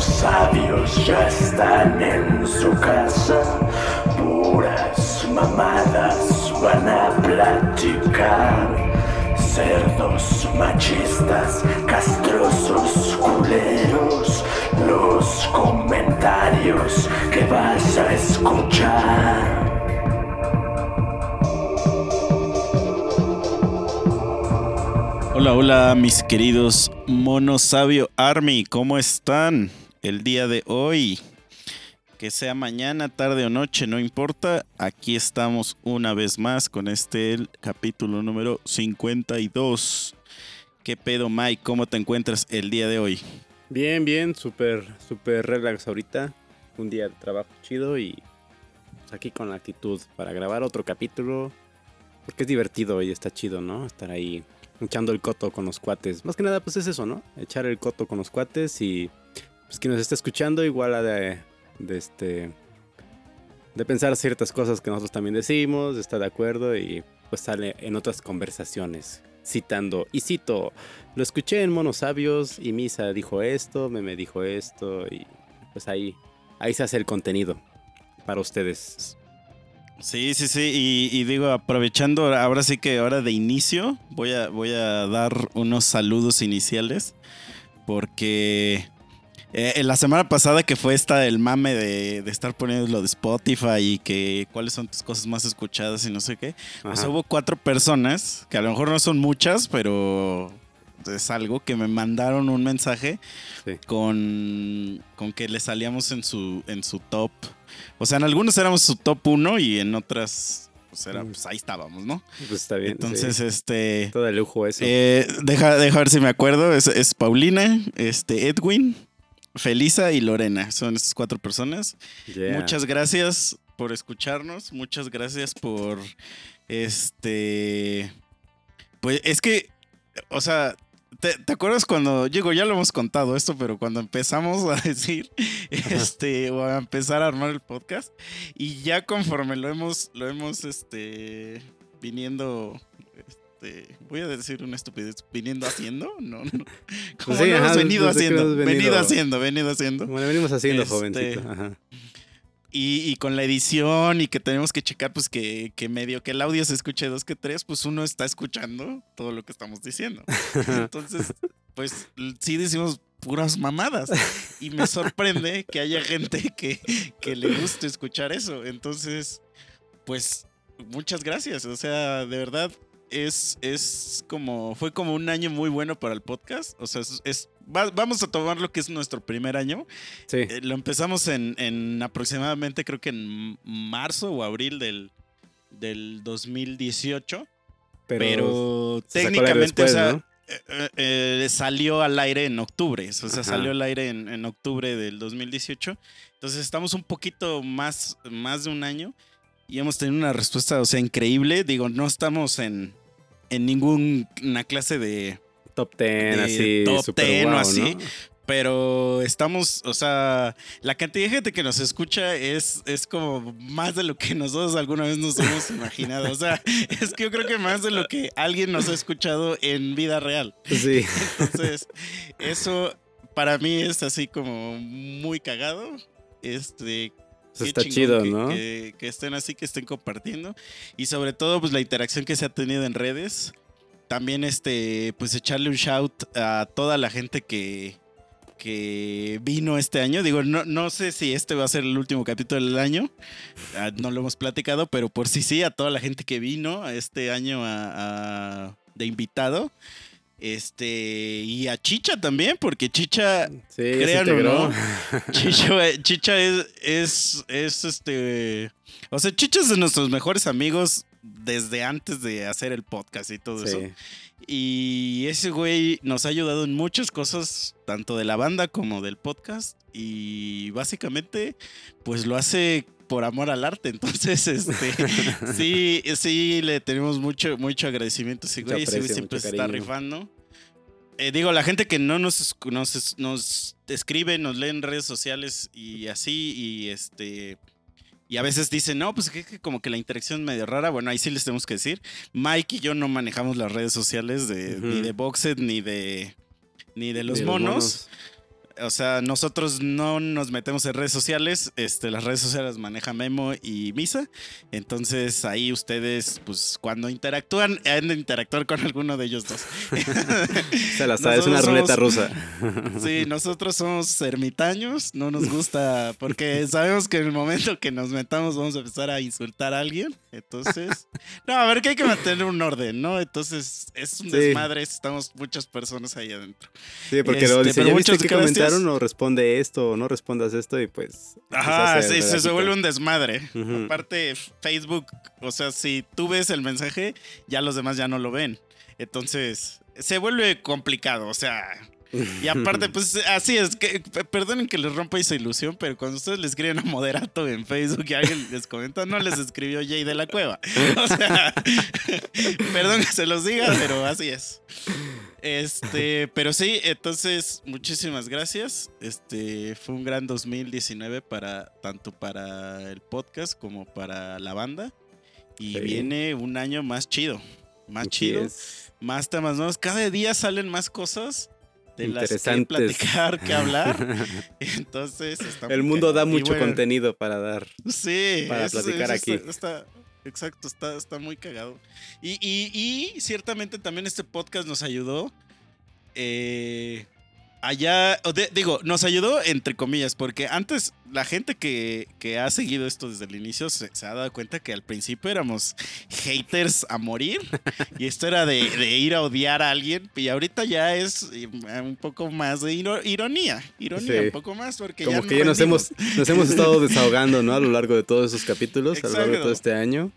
monos sabios ya están en su casa. Puras mamadas van a platicar. Cerdos machistas, castrosos culeros. Los comentarios que vas a escuchar. Hola, hola, mis queridos Monosabio Army, ¿cómo están el día de hoy? Que sea mañana, tarde o noche, no importa. Aquí estamos una vez más con este capítulo número 52. ¿Qué pedo, Mike? ¿Cómo te encuentras el día de hoy? Bien, bien, súper, súper relax ahorita. Un día de trabajo chido y aquí con la actitud para grabar otro capítulo. Porque es divertido y está chido, ¿no? Estar ahí echando el coto con los cuates. Más que nada, pues es eso, ¿no? Echar el coto con los cuates y pues quien nos está escuchando igual a de, de este de pensar ciertas cosas que nosotros también decimos, de estar de acuerdo y pues sale en otras conversaciones citando y cito, lo escuché en Monos Sabios y Misa dijo esto, Meme dijo esto y pues ahí ahí se hace el contenido para ustedes. Sí, sí, sí. Y, y, digo, aprovechando ahora sí que ahora de inicio, voy a, voy a dar unos saludos iniciales. Porque eh, la semana pasada que fue esta el mame de, de, estar poniendo lo de Spotify y que cuáles son tus cosas más escuchadas y no sé qué. Pues hubo cuatro personas, que a lo mejor no son muchas, pero es algo que me mandaron un mensaje sí. con, con que le salíamos en su, en su top. O sea, en algunos éramos su top 1 y en otras, pues, era, pues ahí estábamos, ¿no? Pues está bien. Entonces, sí. este. Todo de lujo eso. Eh, deja, deja ver si me acuerdo. Es, es, Paulina, este, Edwin, Felisa y Lorena. Son estas cuatro personas. Yeah. Muchas gracias por escucharnos. Muchas gracias por. Este. Pues es que. O sea, ¿Te, ¿Te, acuerdas cuando, digo, ya lo hemos contado esto, pero cuando empezamos a decir, este, o a empezar a armar el podcast, y ya conforme lo hemos, lo hemos, este, viniendo, este, voy a decir una estupidez, viniendo haciendo, no, no, como sí, lo ajá, hemos venido haciendo, hemos venido, venido haciendo, venido haciendo. Bueno, venimos haciendo, Este, jovencito. Ajá. Y, y, con la edición y que tenemos que checar, pues que, que, medio que el audio se escuche dos que tres, pues uno está escuchando todo lo que estamos diciendo. Entonces, pues sí decimos puras mamadas. Y me sorprende que haya gente que, que le guste escuchar eso. Entonces, pues muchas gracias. O sea, de verdad, es, es como, fue como un año muy bueno para el podcast. O sea, es, es va, vamos a tomar lo que es nuestro primer año. Sí. Eh, lo empezamos en, en, aproximadamente, creo que en marzo o abril del, del 2018. Pero, pero técnicamente, eh, eh, salió al aire en octubre. O sea, Ajá. salió al aire en, en, octubre del 2018. Entonces estamos un poquito más, más de un año. Y hemos tenido una respuesta, o sea, increíble. Digo, no estamos en, en ninguna clase de top 10, de así, top 10 wow, o así. ¿no? Pero estamos, o sea, la cantidad de gente que nos escucha es, es como más de lo que nosotros alguna vez nos hemos imaginado. O sea, es que yo creo que más de lo que alguien nos ha escuchado en vida real. Sí. Entonces, eso para mí es así como muy cagado. Este, eso está chido, que, ¿no? Que, que, estén así, que estén compartiendo. Y sobre todo, pues la interacción que se ha tenido en redes. También, este, pues echarle un shout a toda la gente que, que vino este año. Digo, no, no sé si este va a ser el último capítulo del año. Uh, no lo hemos platicado, pero por sí sí, a toda la gente que vino este año a, a, de invitado. Este, y a Chicha también, porque Chicha, sí, crean o no, Chicha, Chicha es, es, es, este, o sea, Chicha es de nuestros mejores amigos desde antes de hacer el podcast y todo sí. eso. Y ese güey nos ha ayudado en muchas cosas, tanto de la banda como del podcast. Y básicamente, pues lo hace por amor al arte. Entonces, este, sí, sí, le tenemos mucho, mucho agradecimiento ese güey. Siempre se está rifando. Eh, digo, la gente que no nos, nos, nos escribe, nos lee en redes sociales y así, y este. Y a veces dicen, no, pues que, que, como que la interacción es medio rara. Bueno, ahí sí les tenemos que decir. Mike y yo no manejamos las redes sociales de, uh -huh. ni de Boxed ni de, ni de los, ni monos. Los monos. O sea, nosotros no nos metemos en redes sociales, este, las redes sociales maneja Memo y Misa, entonces ahí ustedes, pues cuando interactúan, han de interactuar con alguno de ellos dos. Se la es una ruleta rusa. Sí, nosotros somos ermitaños, no nos gusta, porque sabemos que en el momento que nos metamos vamos a empezar a insultar a alguien, entonces, no, a ver que hay que mantener un orden, ¿no? Entonces es un desmadre, estamos muchas personas ahí adentro. Sí, porque luego dice, ¿ya viste que comentaron o responde esto o no respondas esto? Y pues... Ajá, sí, se, vuelve un desmadre. Aparte, Facebook, o sea, si tú ves el mensaje, ya los demás ya no lo ven. Entonces, se vuelve complicado, o sea... Y aparte, pues así es, que perdonen que les rompa esa ilusión, pero cuando ustedes le escriben a Moderato en Facebook y alguien les comenta, no les escribió Jay de la Cueva. O sea, perdón que se los diga, pero así es. Este, pero sí, entonces, muchísimas gracias. Este, fue un gran 2019 para, tanto para el podcast como para la banda. Y viene un año más chido, más chido, más temas nuevos. Cada día salen más cosas de las que platicar, que hablar. Entonces, el mundo da mucho contenido para dar. Sí, para platicar aquí. Está, exacto, está, está muy cagado. Y, y, y, ciertamente también este podcast nos ayudó. Eh, allá, digo, nos ayudó entre comillas, porque antes la gente que, ha seguido esto desde el inicio se, ha dado cuenta que al principio éramos haters a morir y esto era de, ir a odiar a alguien y ahorita ya es eh, un poco más de ironía, ironía un poco más porque Como que ya nos hemos, nos hemos estado desahogando, ¿no? A lo largo de todos esos capítulos, a lo largo de todo este año.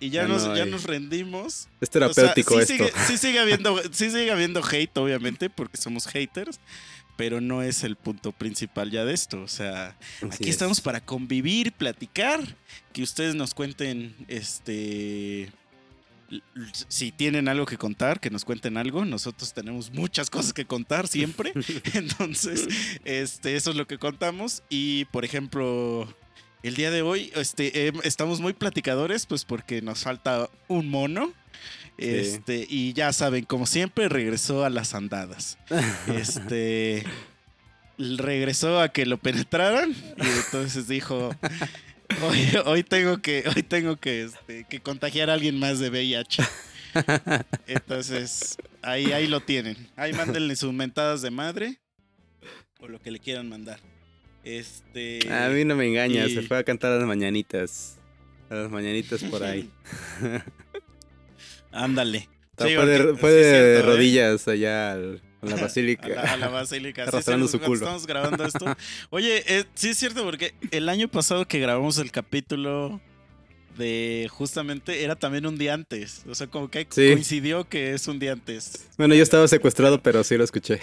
Y ya, nos, ya nos rendimos. Es terapéutico sí esto. Sigue, sí, sigue habiendo, sí sigue habiendo hate, obviamente, porque somos haters. Pero no es el punto principal ya de esto. O sea, aquí estamos para convivir, platicar, que ustedes nos cuenten, este, si tienen algo que contar, que nos cuenten algo. Nosotros tenemos muchas cosas que contar siempre. Entonces, este, eso es lo que contamos. Y, por ejemplo, el día de hoy este, em, estamos muy platicadores, pues porque nos falta un mono. Este, y ya saben, como siempre, regresó a las andadas. este regresó a que lo penetraran. Y entonces dijo. Hoy, hoy tengo que, hoy tengo que, este, que contagiar a alguien más de VIH. Entonces, ahí, ahí lo tienen. Ahí mándenle sus mentadas de madre. O lo que le quieran mandar. Este. A mí no me engaña, se fue a cantar a las mañanitas. A las mañanitas por ahí. Ándale. fue de, ¿eh? rodillas allá a la basílica. A la, basílica. Arrastrando su culo. Estamos grabando esto. Oye, eh, sí es cierto, porque el año pasado que grabamos el capítulo de justamente era también un día antes. O sea, como que coincidió que es un día antes. Bueno, yo estaba secuestrado, pero sí lo escuché.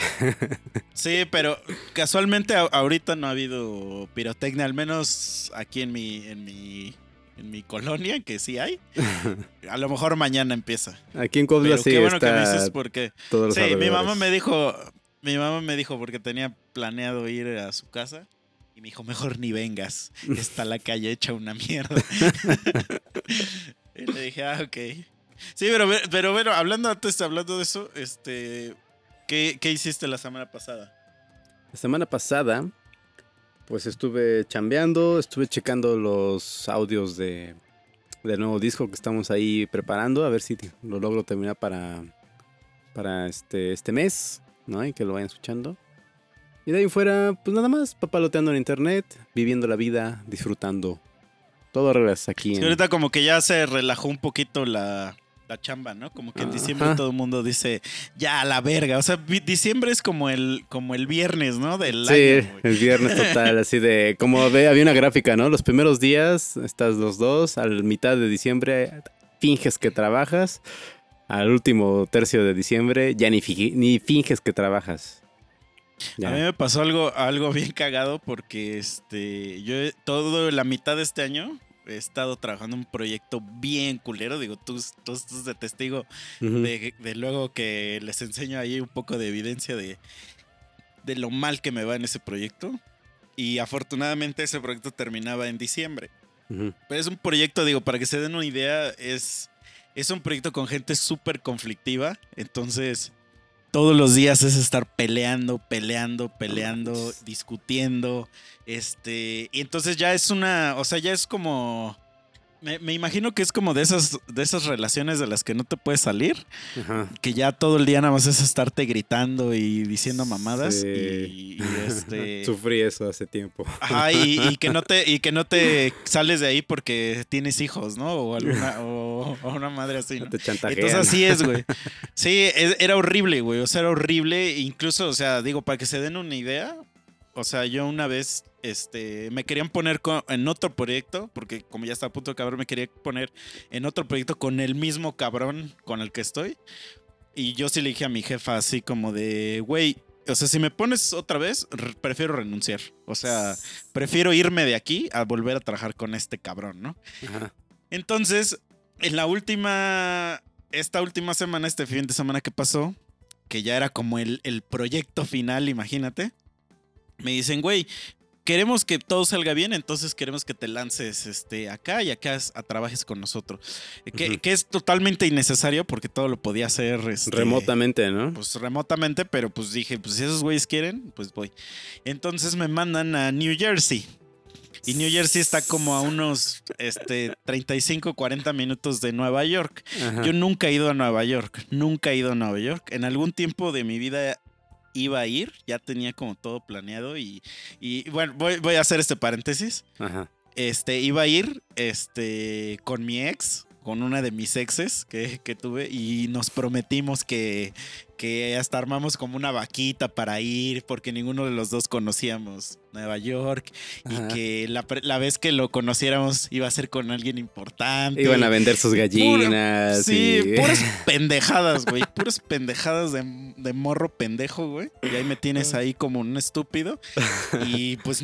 sí, pero casualmente ahorita no ha habido pirotecnia, al menos aquí en mi, en mi, en mi colonia, que sí hay. A lo mejor mañana empieza. Aquí en Cobla sí qué bueno que me dices porque sí, mi mamá me dijo, mi mamá me dijo porque tenía planeado ir a su casa y me dijo, mejor ni vengas. Está la calle hecha una mierda. y le dije, ah, ok. Sí, pero, pero bueno, hablando antes, hablando de eso, este, ¿qué, hiciste la semana pasada? La semana pasada, pues estuve chambeando, estuve checando los audios de, del nuevo disco que estamos ahí preparando, a ver si lo logro terminar para, para este, este mes, ¿no? Y que lo vayan escuchando. Y de ahí fuera, pues nada más, papaloteando en internet, viviendo la vida, disfrutando. Todo reglas aquí. Sí, ahorita como que ya se relajó un poquito la, chamba, ¿no? Como que en diciembre todo el mundo dice, ya a la verga. O sea, diciembre es como el, como el viernes, ¿no? Del sí, el viernes total, así de, como ve, había una gráfica, ¿no? Los primeros días estás los dos, al mitad de diciembre finges que trabajas, al último tercio de diciembre ya ni, ni finges que trabajas. A mí me pasó algo, algo bien cagado porque este, yo todo la mitad de este año he estado trabajando un proyecto bien culero. Digo, tú, tú estás de testigo de, luego que les enseño ahí un poco de evidencia de, de lo mal que me va en ese proyecto. Y afortunadamente ese proyecto terminaba en diciembre. Pero es un proyecto, digo, para que se den una idea, es, es un proyecto con gente súper conflictiva. Entonces, todos los días es estar peleando, peleando, peleando, discutiendo. Este, y entonces ya es una, o sea, ya es como me, imagino que es como de esas, de esas relaciones de las que no te puedes salir. Que ya todo el día nada más es estarte gritando y diciendo mamadas. Y, este. Sufrí eso hace tiempo. Ajá, y, que no te, y que no te sales de ahí porque tienes hijos, ¿no? O alguna, o, una madre así. ¿no? Te Entonces así es, güey. Sí, era horrible, güey. O sea, era horrible. Incluso, o sea, digo, para que se den una idea. O sea, yo una vez este, me querían poner en otro proyecto, porque como ya está a punto de acabar, me quería poner en otro proyecto con el mismo cabrón con el que estoy. Y yo sí le dije a mi jefa así como de, güey, o sea, si me pones otra vez, prefiero renunciar. O sea, prefiero irme de aquí a volver a trabajar con este cabrón, ¿no? Entonces, en la última, esta última semana, este fin de semana que pasó, que ya era como el, el proyecto final, imagínate, me dicen, güey, queremos que todo salga bien, entonces queremos que te lances este, acá y acá a, trabajes con nosotros. Que, es totalmente innecesario porque todo lo podía hacer este, remotamente, ¿no? Pues remotamente, pero pues dije, pues si esos güeyes quieren, pues voy. Entonces me mandan a New Jersey. Y New Jersey está como a unos este, 35, 40 minutos de Nueva York. Yo nunca he ido a Nueva York, nunca he ido a Nueva York. En algún tiempo de mi vida iba a ir, ya tenía como todo planeado y, y bueno, voy, voy, a hacer este paréntesis. Ajá. Este, iba a ir este, con mi ex, con una de mis exes que, que tuve y nos prometimos que, que hasta armamos como una vaquita para ir porque ninguno de los dos conocíamos Nueva York y que la, vez que lo conociéramos iba a ser con alguien importante. Iban a vender sus gallinas. sí, puras pendejadas, güey. Puras pendejadas de, morro pendejo, güey. Y ahí me tienes ahí como un estúpido. Y pues,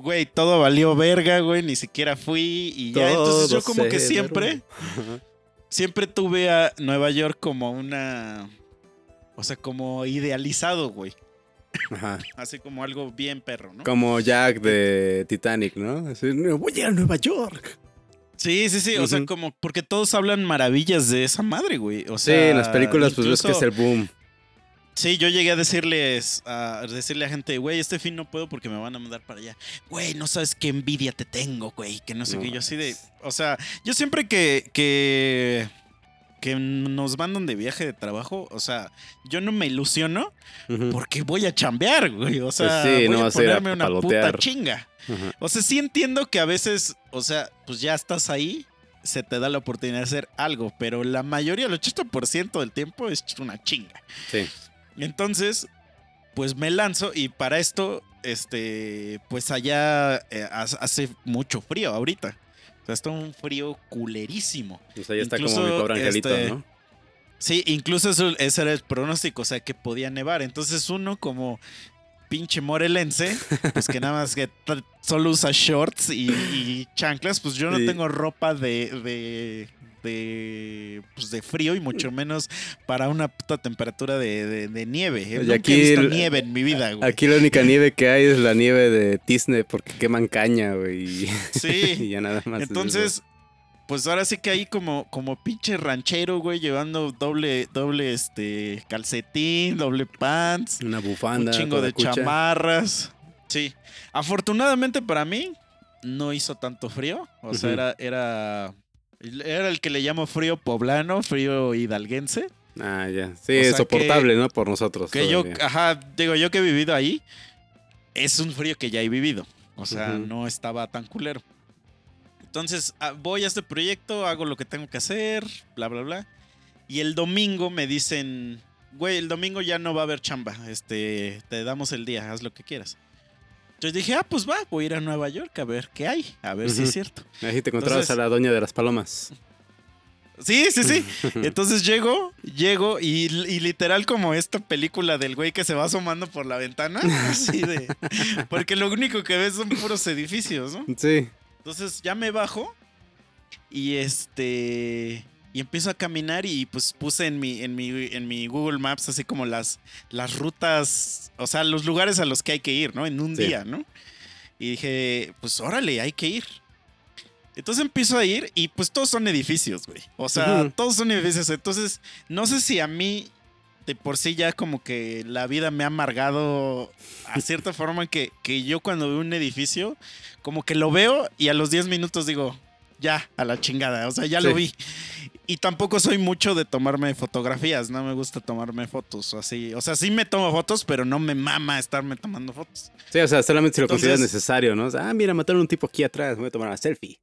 güey, todo valió verga, güey. Ni siquiera fui y ya. Entonces yo como que siempre, siempre tuve a Nueva York como una o sea, como idealizado, güey. Ajá. Así como algo bien perro, ¿no? Como Jack de Titanic, ¿no? Así, voy a ir a Nueva York. Sí, sí, sí. O sea, como porque todos hablan maravillas de esa madre, güey. O sea, sí, en las películas, pues ves que es el boom. Sí, yo llegué a decirles, a decirle a gente, güey, este fin no puedo porque me van a mandar para allá. Güey, no sabes qué envidia te tengo, güey. Que no sé qué. Yo así de. O sea, yo siempre que, que que nos mandan de viaje de trabajo, o sea, yo no me ilusiono porque voy a chambear, güey. O sea, pues voy a ponerme una puta chinga. O sea, sí entiendo que a veces, o sea, pues ya estás ahí, se te da la oportunidad de hacer algo, pero la mayoría, el 80% del tiempo es una chinga. Sí. Entonces, pues me lanzo y para esto, este, pues allá eh, hace mucho frío ahorita está un frío culerísimo. O sea, ya está como mi pobre angelito, este, ¿no? Sí, incluso eso, ese era el pronóstico, o sea, que podía nevar. Entonces uno como pinche morelense, pues que nada más que solo usa shorts y, chanclas, pues yo no tengo ropa de, de, pues de frío y mucho menos para una puta temperatura de, nieve. ¿eh? Nunca aquí he visto nieve en mi vida, güey. Aquí la única nieve que hay es la nieve de Tisne porque queman caña, güey. Sí. y ya nada más. Entonces, pues ahora sí que ahí como, como pinche ranchero, güey, llevando doble, doble este calcetín, doble pants. Una bufanda. Un chingo de chamarras. Sí. Afortunadamente para mí, no hizo tanto frío. O sea, era, era era el que le llamo frío poblano, frío hidalguense. Ah, ya. Sí, es soportable, ¿no? Por nosotros. Que yo, ajá, digo, yo que he vivido ahí, es un frío que ya he vivido. O sea, no estaba tan culero. Entonces, ah, voy a este proyecto, hago lo que tengo que hacer, bla, bla, bla. Y el domingo me dicen, güey, el domingo ya no va a haber chamba. Este, te damos el día, haz lo que quieras. Entonces dije, ah, pues va, voy a ir a Nueva York a ver qué hay, a ver si es cierto. Ahí te encontrabas a la doña de las palomas. Sí, sí, sí. Entonces llego, llego y, literal como esta película del güey que se va asomando por la ventana, así de... Porque lo único que ves son puros edificios, ¿no? Sí. Entonces ya me bajo y este y empiezo a caminar y pues puse en mi, en mi, en mi Google Maps así como las, las rutas, o sea, los lugares a los que hay que ir, ¿no? En un día, ¿no? Y dije, pues órale, hay que ir. Entonces empiezo a ir y pues todos son edificios, güey. O sea, todos son edificios. Entonces, no sé si a mí de por sí ya como que la vida me ha amargado a cierta forma que, que yo cuando veo un edificio, como que lo veo y a los 10 minutos digo, ya, a la chingada, o sea, ya lo vi. Y tampoco soy mucho de tomarme fotografías, no me gusta tomarme fotos o así. O sea, sí me tomo fotos, pero no me mama estarme tomando fotos. Sí, o sea, solamente si lo consideras necesario, ¿no? ah, mira, mataron un tipo aquí atrás, voy a tomar una selfie.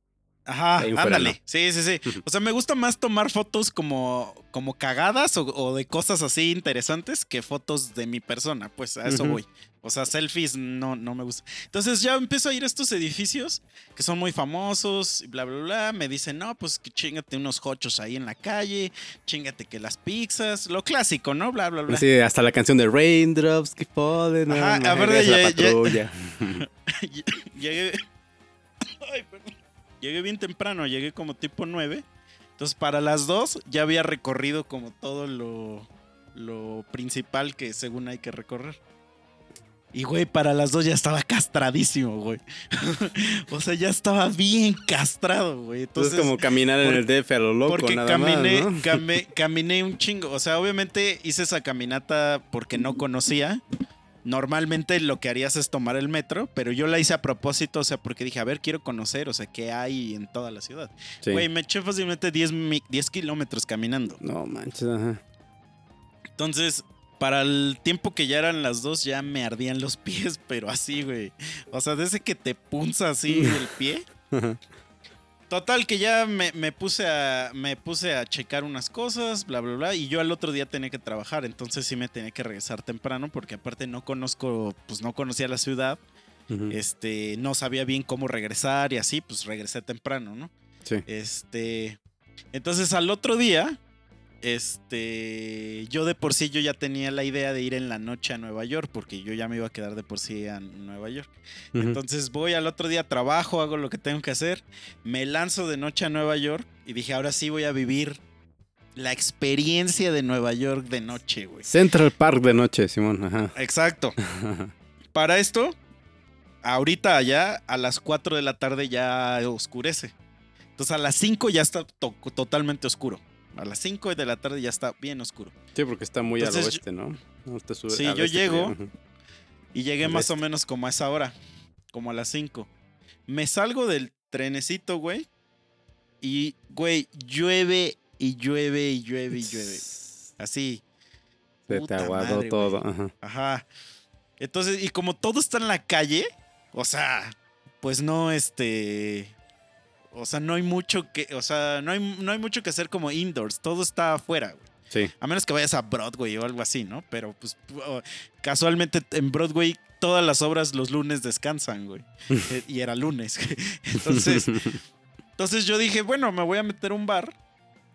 Ajá, ándale. Sí, sí, sí. O sea, me gusta más tomar fotos como, como cagadas o, de cosas así interesantes que fotos de mi persona. Pues a eso voy. O sea, selfies no, no me gusta. Entonces ya empiezo a ir a estos edificios que son muy famosos y bla, bla, bla. Me dicen, no, pues que chingate unos hochos ahí en la calle, chingate que las pizzas, lo clásico, ¿no? Bla, bla, bla. Sí, hasta la canción de Raindrops que fallen. Ajá, a ver, ya, ya, Llegué. Ay, perdón. Llegué bien temprano, llegué como tipo 9. Entonces, para las 2 ya había recorrido como todo lo, lo principal que según hay que recorrer. Y, güey, para las 2 ya estaba castradísimo, güey. o sea, ya estaba bien castrado, güey. Entonces, como caminar en el DF a lo loco, porque caminé, caminé un chingo. O sea, obviamente hice esa caminata porque no conocía normalmente lo que harías es tomar el metro, pero yo la hice a propósito, o sea, porque dije, a ver, quiero conocer, o sea, qué hay en toda la ciudad. Güey, me eché fácilmente 10, 10 kilómetros caminando. No manches, ajá. Entonces, para el tiempo que ya eran las dos, ya me ardían los pies, pero así, güey. O sea, desde que te punza así el pie. Total, que ya me, puse a, me puse a checar unas cosas, bla, bla, bla, y yo al otro día tenía que trabajar, entonces sí me tenía que regresar temprano porque aparte no conozco, pues no conocía la ciudad, este, no sabía bien cómo regresar y así, pues regresé temprano, ¿no? Sí. Este, entonces al otro día, este, yo de por sí yo ya tenía la idea de ir en la noche a Nueva York, porque yo ya me iba a quedar de por sí a Nueva York. Entonces voy al otro día, trabajo, hago lo que tengo que hacer, me lanzo de noche a Nueva York y dije, ahora sí voy a vivir la experiencia de Nueva York de noche, güey. Central Park de noche, Simón, ajá. Exacto. Para esto, ahorita allá, a las 4 de la tarde ya oscurece. Entonces a las 5 ya está totalmente oscuro. A las 5 de la tarde ya está bien oscuro. Sí, porque está muy al oeste, ¿no? sí, yo llego y llegué más o menos como a esa hora, como a las 5. Me salgo del trenecito, güey. Y, güey, llueve y llueve y llueve y llueve. Así. Se te aguadó todo. Ajá. Ajá. Entonces, y como todo está en la calle, o sea, pues no, este. O sea, no hay mucho que, o sea, no hay, no hay mucho que hacer como indoors, todo está afuera, güey. Sí. A menos que vayas a Broadway o algo así, ¿no? Pero pues casualmente en Broadway todas las obras los lunes descansan, güey. Eh, y era lunes. entonces, entonces yo dije, bueno, me voy a meter un bar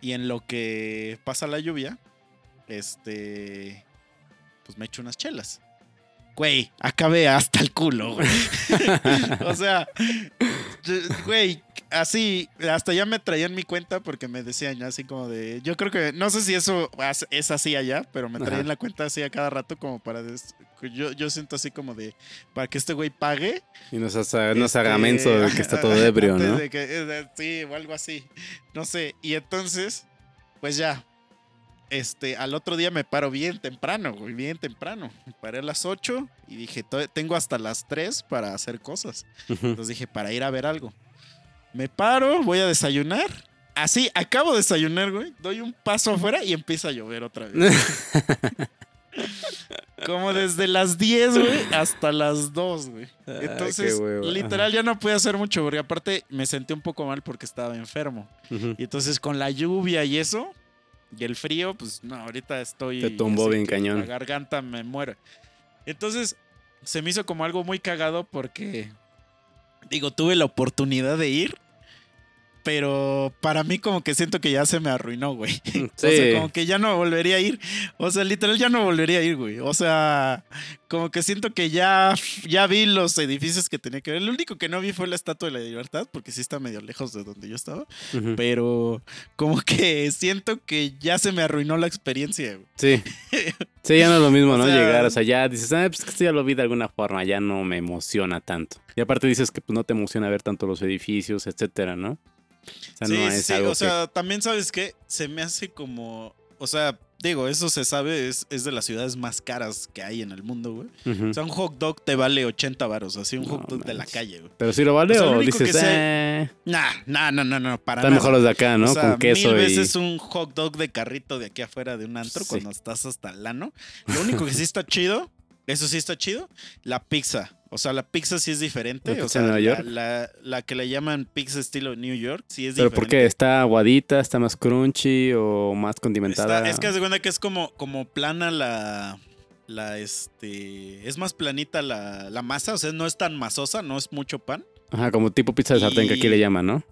y en lo que pasa la lluvia, este, pues me echo unas chelas. Güey, acabé hasta el culo, güey. o sea, güey, así, hasta ya me traían mi cuenta porque me decían ya así como de, yo creo que, no sé si eso es así allá, pero me traían la cuenta así a cada rato como para, yo, yo siento así como de, para que este güey pague. Y nos, haga, nos haga este, menso de que está todo ebrio, ¿no? Eh, sí, o algo así, no sé, y entonces, pues ya, este, al otro día me paro bien temprano, güey, bien temprano. Me paré a las 8 y dije, tengo hasta las 3 para hacer cosas. Entonces dije, para ir a ver algo. Me paro, voy a desayunar. Así, acabo de desayunar, güey. Doy un paso afuera y empieza a llover otra vez. Como desde las 10, güey, hasta las 2, güey. Entonces, literal, ya no pude hacer mucho, porque aparte me sentí un poco mal porque estaba enfermo. Y entonces, con la lluvia y eso, y el frío, pues no, ahorita estoy. Te tumbó bien cañón. La garganta me muere. Entonces, se me hizo como algo muy cagado porque digo, tuve la oportunidad de ir, pero para mí como que siento que ya se me arruinó, güey. Sí. O sea, como que ya no volvería a ir. O sea, literal ya no volvería a ir, güey. O sea, como que siento que ya, ya vi los edificios que tenía que ver. Lo único que no vi fue la Estatua de la Libertad, porque sí está medio lejos de donde yo estaba. Pero como que siento que ya se me arruinó la experiencia, güey. Sí. Sí, ya no es lo mismo, ¿no? Llegar, o sea, ya dices, ah, pues esto ya lo vi de alguna forma, ya no me emociona tanto. Y aparte dices que pues, no te emociona ver tanto los edificios, etcétera, ¿no? Sí, sí, o sea, también sabes que se me hace como, o sea, digo, eso se sabe, es, es, de las ciudades más caras que hay en el mundo, güey. O sea, un hot dog te vale 80 varos, así un hot dog de la calle, güey. Pero si lo vale o, dices, eh... Nah, nah, no, no, no, para Están mejor los de acá, ¿no? Con queso mil veces un hot dog de carrito de aquí afuera de un antro cuando estás hasta el lano. Lo único que sí está chido, eso sí está chido, la pizza. O sea, la pizza sí es diferente. o sea, la, la, que le llaman pizza estilo New York sí es diferente. ¿Pero por qué? ¿Está aguadita, está más crunchy o más condimentada? es que se cuenta que es como, como plana la, la, este, es más planita la, la, masa, o sea, no es tan masosa, no es mucho pan. Ajá, como tipo pizza de sartén que aquí le llaman, ¿no?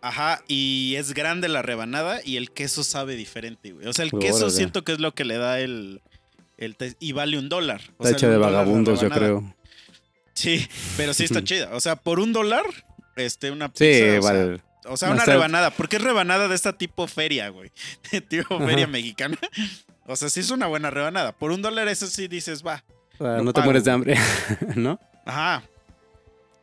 Ajá, y es grande la rebanada y el queso sabe diferente, güey. O sea, el queso siento que es lo que le da el, el y vale un dólar. O está hecho de vagabundos, yo creo. Sí, pero sí está chida. O sea, por un dólar, este, una pizza. Sí, vale. O sea, una rebanada. Porque es rebanada de esta tipo feria, güey. tipo feria mexicana. O sea, sí es una buena rebanada. Por un dólar, eso sí dices, va. no te mueres de hambre, ¿no? Ajá.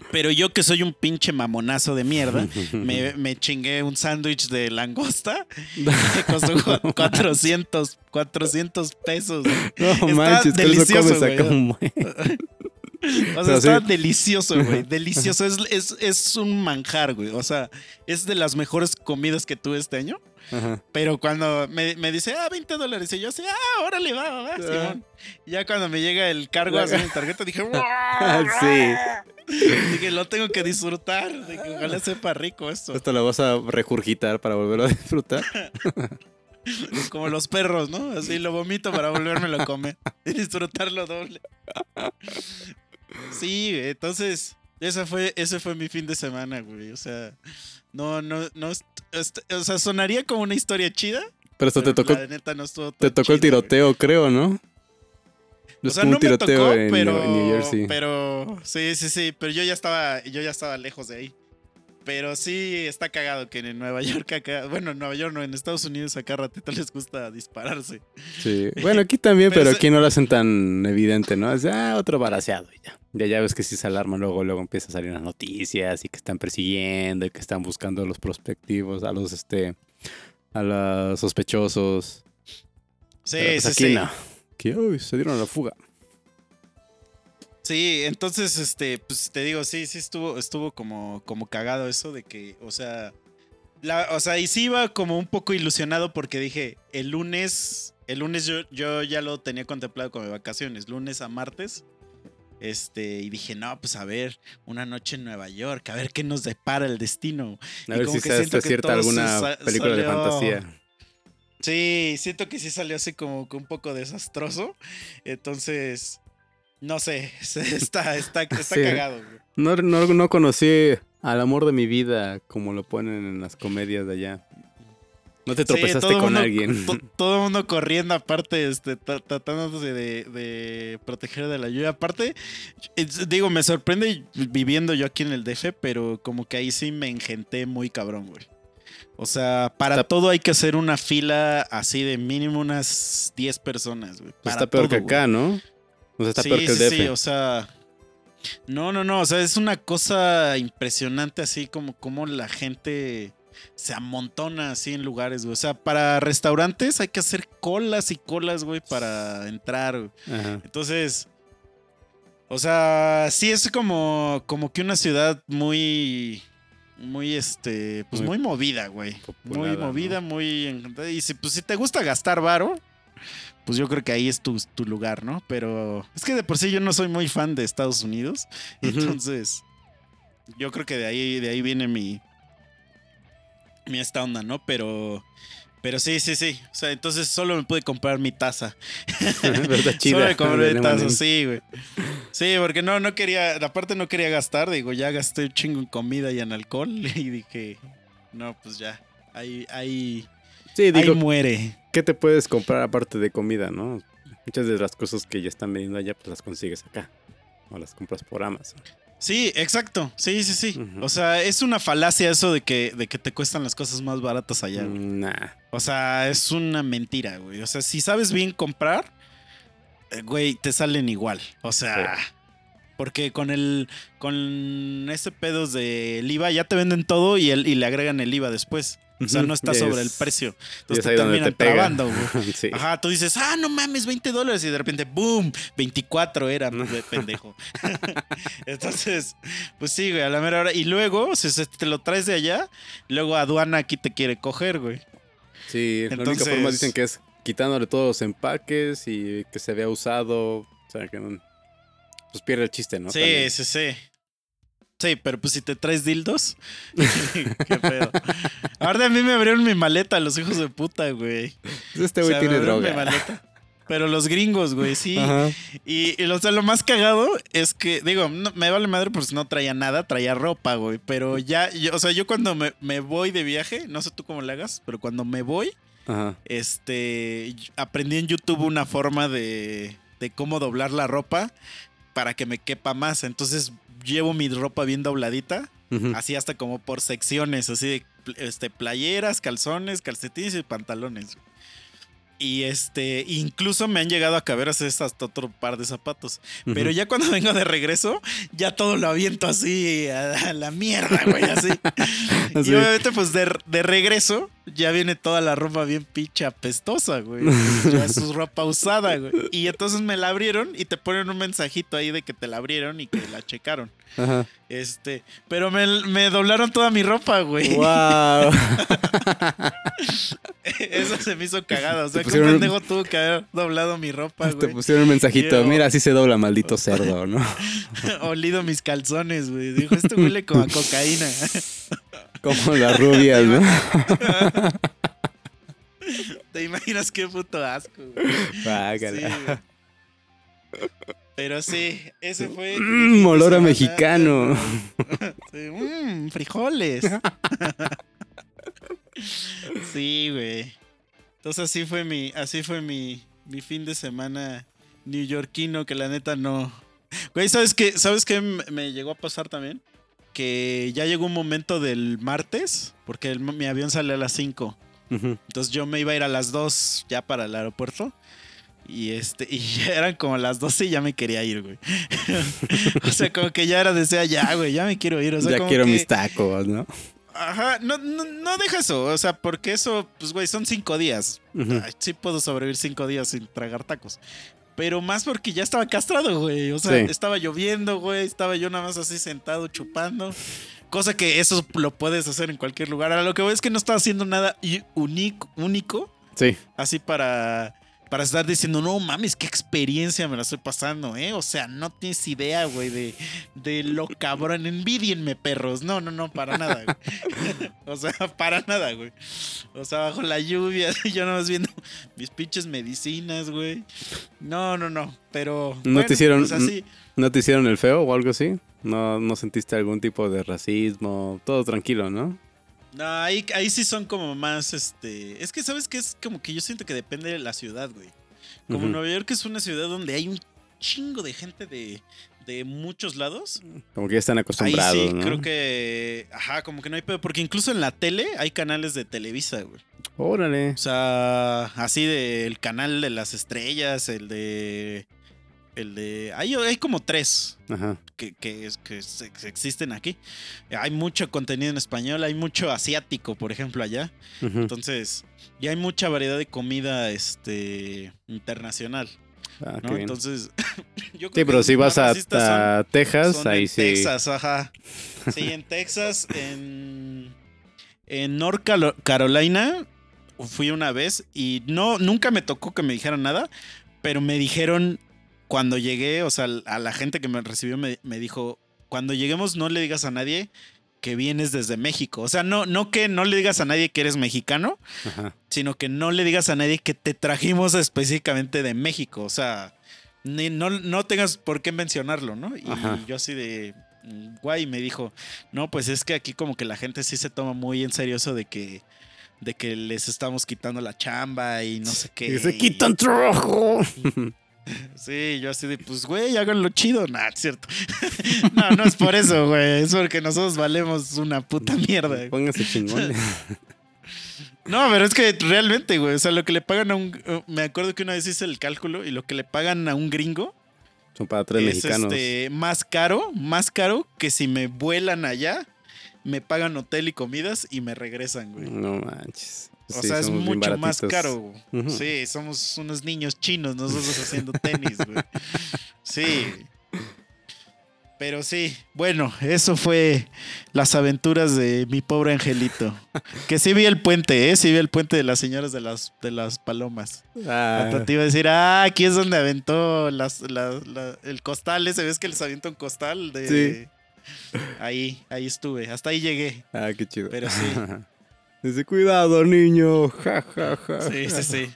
Pero yo que soy un pinche mamonazo de mierda, me, chingué un sándwich de langosta que costó 400, 400 pesos. No manches, delicioso. O sea, está delicioso, güey. Delicioso. Es, es, un manjar, güey. O sea, es de las mejores comidas que tuve este año. Pero cuando me, dice, ah, 20 dólares, y yo así, ah, órale, va, va, va, Simón. Y ya cuando me llega el cargo así en mi tarjeta, dije, sí. Dije, lo tengo que disfrutar. Dije, ojalá sepa rico esto. Esto lo vas a regurgitar para volverlo a disfrutar. Como los perros, ¿no? Así lo vomito para volvérmelo a comer y disfrutarlo doble. Sí, entonces, esa fue, ese fue mi fin de semana, güey. O sea, no, no, no, o sea, sonaría como una historia chida. Pero esto te tocó. te tocó el tiroteo, creo, ¿no? o sea, no me tocó, pero, pero sí, sí, sí, pero yo ya estaba, yo ya estaba lejos de ahí. Pero sí está cagado que en Nueva York acá, bueno, en Nueva York no, en Estados Unidos acá ratito les gusta dispararse. Sí, bueno, aquí también, pero, aquí no lo hacen tan evidente, ¿no? Es, ah, otro balaseado y ya. Ya ya ves que si se alarma, luego, luego empieza a salir las noticias y que están persiguiendo y que están buscando a los prospectivos, a los, este, a los sospechosos. Sí, pues sí, aquí sí. No. Que hoy se dieron a la fuga. Sí, entonces, este, pues te digo, sí, sí estuvo, estuvo como, como cagado eso de que, o sea, la, o sea, y sí iba como un poco ilusionado porque dije, el lunes, el lunes yo, yo ya lo tenía contemplado como vacaciones, lunes a martes. Este, y dije, no, pues a ver, una noche en Nueva York, a ver qué nos depara el destino. A ver si se cierta alguna película de fantasía. Sí, siento que sí salió así como un poco desastroso. Entonces, no sé, está, está, está cagado. No, no, no conocí al amor de mi vida como lo ponen en las comedias de allá. No te tropezaste con alguien. todo el mundo corriendo, aparte, este, tratando de, de, proteger de la lluvia. Aparte, digo, me sorprende viviendo yo aquí en el DF, pero como que ahí sí me engenté muy cabrón, güey. O sea, para todo hay que hacer una fila así de mínimo unas 10 personas, güey. está peor que acá, ¿no? O sea, está peor que el DF. Sí, o sea. No, no, no. O sea, es una cosa impresionante así como, como la gente se amontona así en lugares, güey. O sea, para restaurantes hay que hacer colas y colas, güey, para entrar. Entonces. O sea, sí es como, como que una ciudad muy muy este pues muy, movida güey muy movida muy y si pues si te gusta gastar varo pues yo creo que ahí es tu, lugar, ¿no? Pero es que de por sí yo no soy muy fan de Estados Unidos. Entonces, yo creo que de ahí, de ahí viene mi, mi esta onda, ¿no? Pero, pero sí, sí, sí. O sea, entonces solo me pude comprar mi taza. ¿Verdad, chida? Solo me compré mi taza, sí, güey. Sí, porque no, no quería, aparte no quería gastar, digo, ya gasté un chingo en comida y en alcohol y dije, no, pues ya, ahí, ahí, sí, digo, ahí muere. ¿Qué te puedes comprar aparte de comida, no? Muchas de las cosas que ya están vendiendo allá, pues las consigues acá. O las compras por Amazon. Sí, exacto. Sí, sí, sí. O sea, es una falacia eso de que, de que te cuestan las cosas más baratas allá. Mm, nah. O sea, es una mentira, güey. O sea, si sabes bien comprar, eh, güey, te salen igual. O sea, porque con el con ese pedos del IVA ya te venden todo y, el, y le agregan el IVA después. O sea, no está sobre el precio. Entonces es te terminan te trabando, güey. sí. Ajá, tú dices, ah, no mames, 20 dólares. Y de repente, boom, 24 era, pendejo. Entonces, pues sí, güey, a la mera hora. Y luego, si te lo traes de allá, luego aduana aquí te quiere coger, güey. Sí, la única Entonces- forma dicen que es quitándole todos los empaques y que se vea usado. O sea, que no- pues pierde el chiste, ¿no? sí, También. sí, sí. Sí, pero pues si te traes dildos, qué pedo. Ahora a mí me abrieron mi maleta, los hijos de puta, güey. Este O güey sea, tiene me abrieron mi droga. maleta. Pero los gringos, güey, sí. Ajá. Y, y lo, o sea, lo más cagado es que, digo, no- me vale madre pues no traía nada, traía ropa, güey. Pero ya, yo- o sea, yo cuando me, me voy de viaje, no sé tú cómo le hagas, pero cuando me voy, Ajá. este, aprendí en YouTube una forma de, de cómo doblar la ropa para que me quepa más. Entonces llevo mi ropa bien dobladita, así hasta como por secciones, así de este, playeras, calzones, calcetines y pantalones. Y este, incluso me han llegado a caber hasta otro par de zapatos. Pero Ujú. ya cuando vengo de regreso, ya todo lo aviento así a, a la mierda, güey, así. Así. Y obviamente, pues de, de regreso, ya viene toda la ropa bien pinche apestosa, güey. Ya es su ropa usada, güey. Y entonces me la abrieron y te ponen un mensajito ahí de que te la abrieron y que la checaron. Ajá. Este, pero me, me doblaron toda mi ropa, güey. Wow. Eso se me hizo cagado. O sea, Te que un pendejo tuvo que haber doblado mi ropa, Te güey. pusieron un mensajito. Yo- Mira, así se dobla, maldito cerdo, ¿no? Olido mis calzones, güey. Dijo, esto huele como a cocaína. Como las rubias, ¿no? ¿Te imaginas qué puto asco, güey? Sí, güey. Pero sí, ese fue. Mm, de olor a mexicano. Sí, mm, frijoles. Sí, güey. Entonces así fue mi, así fue mi, mi fin de semana neoyorquino que la neta no. Güey, ¿sabes qué? ¿Sabes qué me llegó a pasar también? Que ya llegó un momento del martes, porque el- mi avión sale a las 5. Ujú. Entonces yo me iba a ir a las 2 ya para el aeropuerto. Y este, y ya eran como las 12 y ya me quería ir, güey. o sea, como que ya era desea ya, güey, ya me quiero ir. O sea, ya como quiero que- mis tacos, ¿no? Ajá, no, no, no deja eso. O sea, porque eso, pues, güey, son cinco días. Ay, sí puedo sobrevivir cinco días sin tragar tacos. Pero más porque ya estaba castrado, güey. O sea, Sí. estaba lloviendo, güey. Estaba yo nada más así sentado chupando. Cosa que eso lo puedes hacer en cualquier lugar. Ahora, lo que voy es que no estaba haciendo nada único Sí. así para, para estar diciendo, no mames, qué experiencia me la estoy pasando, ¿eh? O sea, no tienes idea, güey, de, de lo cabrón. Envidienme, perros. No, no, no, para nada, güey. o sea, para nada, güey. O sea, bajo la lluvia, yo nada más viendo mis pinches medicinas, güey. No, no, no, pero... ¿No te hicieron- Pues así, ¿No te hicieron el feo o algo así? ¿No, no sentiste algún tipo de racismo? Todo tranquilo, ¿no? No, ahí, ahí sí son como más, este... Es que, ¿sabes qué? Es como que yo siento que depende de la ciudad, güey. Como. Nueva York es una ciudad donde hay un chingo de gente de, de muchos lados. Como que ya están Ahí acostumbrados, sí, ¿no? creo que. Ajá, como que no hay pedo. Porque incluso en la tele hay canales de Televisa, güey. Órale. O sea, así del canal de las estrellas, el de. El de. Hay, hay como tres Ajá. que, que, que existen aquí. Hay mucho contenido en español, hay mucho asiático, por ejemplo, allá. Ujú. Entonces, y hay mucha variedad de comida este, internacional. Ah, ¿no? Entonces, yo creo Sí, pero que si vas a, son- Texas, son ahí en sí. Texas, ajá. Sí, en Texas, en, en North Carolina fui una vez y no, nunca me tocó que me dijeran nada, pero me dijeron cuando llegué, o sea, a la gente que me recibió me, me dijo, cuando lleguemos no le digas a nadie que vienes desde México. O sea, no, no que no le digas a nadie que eres mexicano, Ajá. sino que no le digas a nadie que te trajimos específicamente de México. O sea, ni- no, no tengas por qué mencionarlo, ¿no? Y Ajá. yo así de guay me dijo, no, pues es que aquí como que la gente sí se toma muy en serio eso de que de que les estamos quitando la chamba y no sé qué. Y se quitan trabajo. Sí, yo así de, pues, güey, háganlo chido. Nah, es cierto. no, no es por eso, güey. Es porque nosotros valemos una puta mierda. güey. Pónganse chingones. No, pero es que realmente, güey. O sea, lo que le pagan a un. eh, Me acuerdo que una vez hice el cálculo y lo que le pagan a un gringo Son para tres es mexicanos. este, más caro, más caro que si me vuelan allá me pagan hotel y comidas y me regresan, güey. No manches. O sea, es mucho más caro. Sí, somos unos niños chinos nosotros haciendo tenis, güey. Sí. Pero sí, bueno, eso fue las aventuras de mi pobre angelito. Que sí vi el puente, ¿eh? Sí vi el puente de las señoras de las, de las palomas. Ah. te iba a decir, ah, aquí es donde aventó las, el costal ese. ¿Ves que les aventó un costal? De, sí. Ahí, ahí estuve. Hasta ahí llegué. Ah, qué chido. Pero sí. Dice, cuidado, niño. Ja, ja, ja. Sí, sí, sí.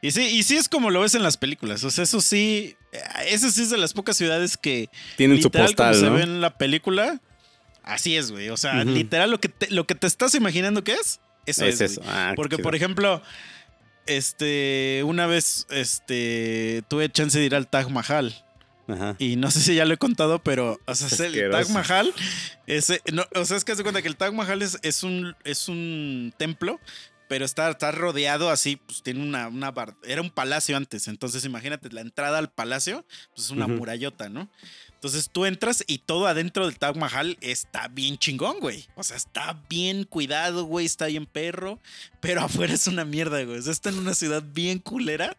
Y sí, y sí es como lo ves en las películas. O sea, eso sí. Eso sí es de las pocas ciudades que. Tienen su postal. Como se ve en la película. Así es, güey. O sea, literal, lo que, te, lo que te estás imaginando que es, eso es. eso. Ah, Porque, por ejemplo, este. Una vez, este. Tuve chance de ir al Taj Mahal. Ajá. Y no sé si ya lo he contado, pero o sea, el Taj Mahal, ese, no, o sea, es que se cuenta que el Taj Mahal es, es, un, es un templo pero está, está rodeado así, pues tiene una, una era un palacio antes, entonces imagínate la entrada al palacio, pues es una murallota, ¿no? Entonces tú entras y todo adentro del Taj Mahal está bien chingón, güey. O sea, está bien cuidado, güey, está bien perro, pero afuera es una mierda, güey. O sea, está en una ciudad bien culera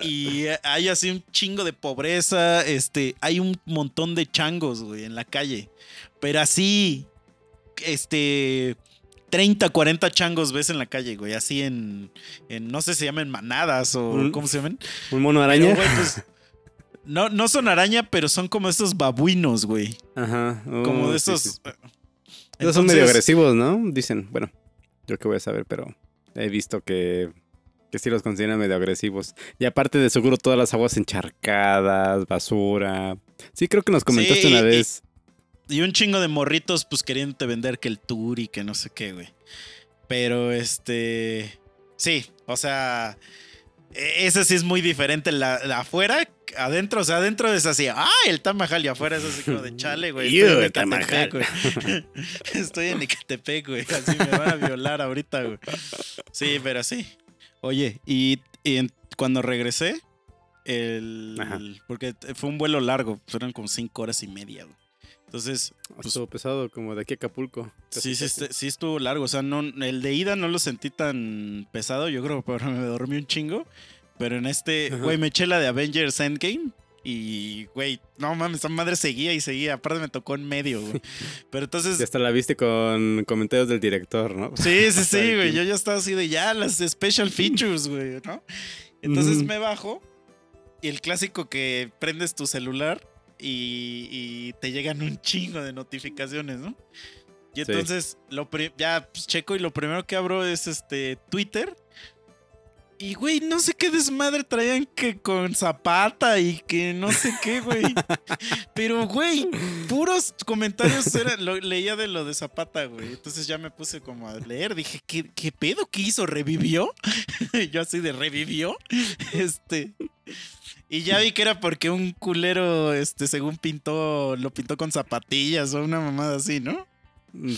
y hay así un chingo de pobreza, este, hay un montón de changos, güey, en la calle, pero así, este 30, 40 changos ves en la calle, güey. Así en, no sé si se llaman manadas o ¿cómo se llaman? ¿Un mono araña? Pues, no, no son araña, pero son como estos babuinos, güey. Ajá. como de oh, esos... Eh, son medio agresivos, ¿no? Dicen, bueno, yo que voy a saber, pero he visto que, que sí los consideran medio agresivos. Y aparte de seguro todas las aguas encharcadas, basura. Sí, creo que nos comentaste una vez. Y un chingo de morritos, pues queriéndote vender que el tour y que no sé qué, güey. Pero este. Sí, o sea. E-, ese sí es muy diferente. La, afuera, adentro, o sea, adentro es así. ¡Ah! El Tamajal y afuera es así como de chale, güey. Estoy en Ecatepec, güey. Estoy en Ecatepec, güey. Así me van a violar ahorita, güey. Sí, pero sí. Oye, y, cuando regresé, el. Porque fue un vuelo largo, fueron como cinco horas y media, güey. Entonces. Pues, estuvo pesado, como de aquí a Acapulco. Sí, sí, sí, estuvo largo. O sea, no, el de ida no lo sentí tan pesado. Yo creo que me dormí un chingo. Pero en este, güey, me eché la de Avengers Endgame. Y, güey, no mames, esa madre seguía y seguía. Aparte me tocó en medio, güey. Pero entonces. Y hasta la viste con comentarios del director, ¿no? Sí, sí, sí, güey. Yo ya estaba así de ya, las special features, güey, ¿no? Entonces me bajo. Y el clásico que prendes tu celular y, te llegan un chingo de notificaciones, ¿no? Y entonces lo ya pues, checo y lo primero que abro es este Twitter. Y güey, no sé qué desmadre traían que con Zapata y que no sé qué, güey. Pero güey, puros comentarios era, lo, leía de lo de Zapata, güey. Entonces ya me puse como a leer, dije, ¿qué, qué pedo que hizo? ¿Revivió? Yo así de revivió. Este. Y ya vi que era porque un culero, este, según pintó, lo pintó con zapatillas o una mamada así, ¿no?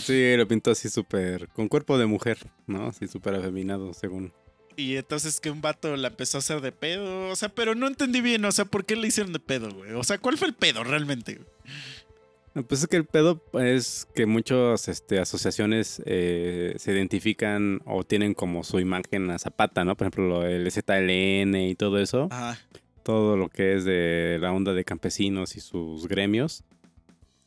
Sí, lo pintó así súper, con cuerpo de mujer, ¿no? Así súper afeminado, según. Y entonces que un vato la empezó a hacer de pedo, o sea, pero no entendí bien, o sea, ¿por qué le hicieron de pedo, güey? O sea, ¿cuál fue el pedo realmente? Pues es que el pedo es que muchas este, asociaciones eh, se identifican o tienen como su imagen a Zapata, ¿no? Por ejemplo, el ZLN y todo eso. Ajá todo lo que es de la onda de campesinos y sus gremios,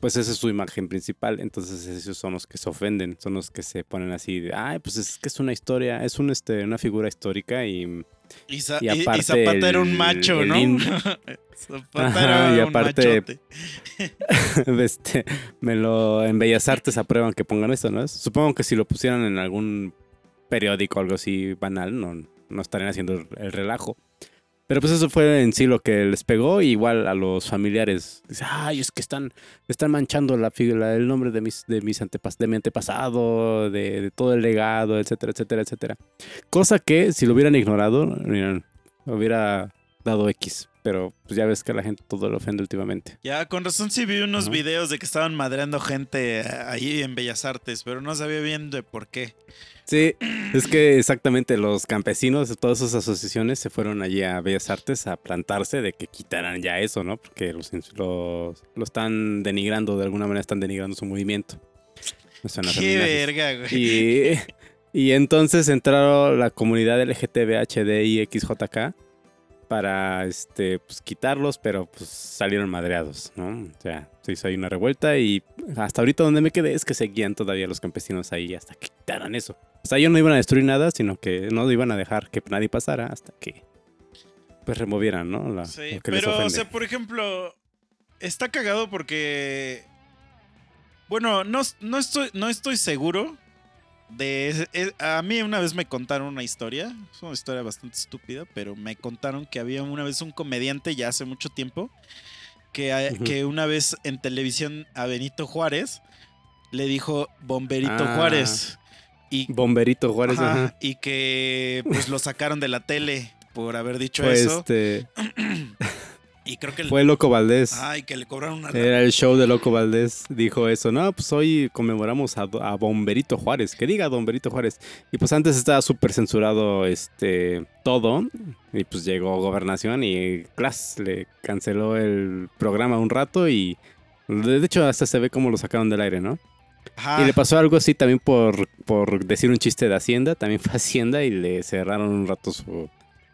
pues esa es su imagen principal. Entonces esos son los que se ofenden, son los que se ponen así de, ay, pues es que es una historia, es un, este, una figura histórica y... Y, Zapata era un macho, ¿no? Zapata era y aparte, este, me lo, en Bellas Artes aprueban que pongan esto, ¿no? Supongo que si lo pusieran en algún periódico o algo así banal, no, no estarían haciendo el relajo. Pero pues eso fue en sí lo que les pegó. igual a los familiares. Dice, ay, es que están, están manchando la, figura, el nombre de, mis, de, mis antepas de mi antepasado, de, todo el legado, etcétera, etcétera, etcétera. Cosa que si lo hubieran ignorado, hubiera dado X. Pero pues ya ves que a la gente todo lo ofende últimamente. Ya, con razón sí vi unos videos de que estaban madreando gente ahí en Bellas Artes, pero no sabía bien de por qué. Sí, es que exactamente los campesinos de todas esas asociaciones se fueron allí a Bellas Artes a plantarse de que quitaran ya eso, ¿no? Porque los, lo están denigrando, de alguna manera están denigrando su movimiento. Qué verga, güey. Y, y entonces entraron la comunidad LGTBHDIXJK para este pues quitarlos, pero pues salieron madreados, ¿no? O sea, se hizo ahí una revuelta y hasta ahorita donde me quedé es que seguían todavía los campesinos ahí hasta que quitaran eso. O sea, ellos no iban a destruir nada, sino que no iban a dejar que nadie pasara hasta que pues removieran, ¿no? La, sí, pero, o sea, por ejemplo, está cagado porque. Bueno, no, no, estoy, no estoy seguro de. a mí una vez me contaron una historia. Es una historia bastante estúpida, pero me contaron que había una vez un comediante ya hace mucho tiempo. Que, que una vez en televisión a Benito Juárez le dijo Bomberito ah. Juárez. Y, Bomberito Juárez, ajá, Y que pues lo sacaron de la tele por haber dicho eso. Este... y creo que... Fue Loco Valdés. Ay, que le cobraron una... Era el show de Loco Valdés. Dijo eso. No, pues hoy conmemoramos a, Bomberito Juárez. Que diga Bomberito Juárez. Y pues antes estaba súper censurado este todo. Y pues llegó Gobernación y Class le canceló el programa un rato y... De hecho, hasta se ve cómo lo sacaron del aire, ¿no? Y le pasó algo así también por, por decir un chiste de Hacienda. También fue Hacienda y le cerraron un rato su,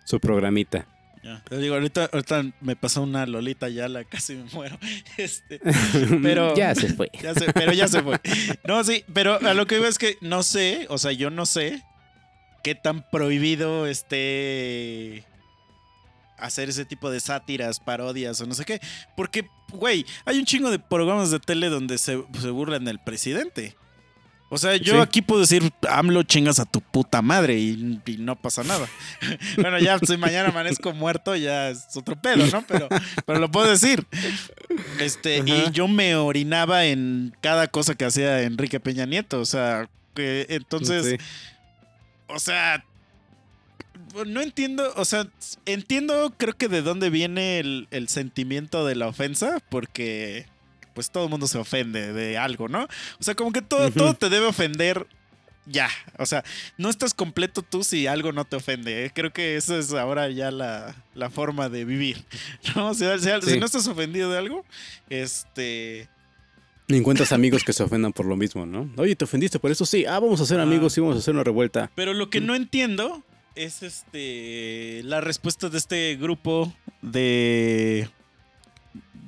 su programita. Ya. digo, ahorita, ahorita me pasó una Lolita ya la casi me muero. Este, pero ya se fue. Ya se, pero ya se fue. No, sí, pero a lo que veo es que no sé, o sea, yo no sé qué tan prohibido esté hacer ese tipo de sátiras, parodias o no sé qué. Porque, güey, hay un chingo de programas de tele donde se, se burlan del presidente. O sea, yo aquí puedo decir, AMLO chingas a tu puta madre y, no pasa nada. bueno, ya si mañana amanezco muerto, ya es otro pedo, ¿no? Pero, pero lo puedo decir. Este, y yo me orinaba en cada cosa que hacía Enrique Peña Nieto. O sea, que entonces. O sea. No entiendo, o sea, entiendo creo que de dónde viene el, el sentimiento de la ofensa, porque pues todo el mundo se ofende de algo, ¿no? O sea, como que todo, todo te debe ofender ya. O sea, no estás completo tú si algo no te ofende. ¿eh? Creo que esa es ahora ya la, forma de vivir. ¿no? O sea, si, no estás ofendido de algo, este. Encuentras amigos que se ofendan por lo mismo, ¿no? Oye, ¿te ofendiste por eso? Sí. Ah, vamos a ser amigos y vamos a hacer una revuelta. Pero lo que no entiendo es este la respuesta de este grupo de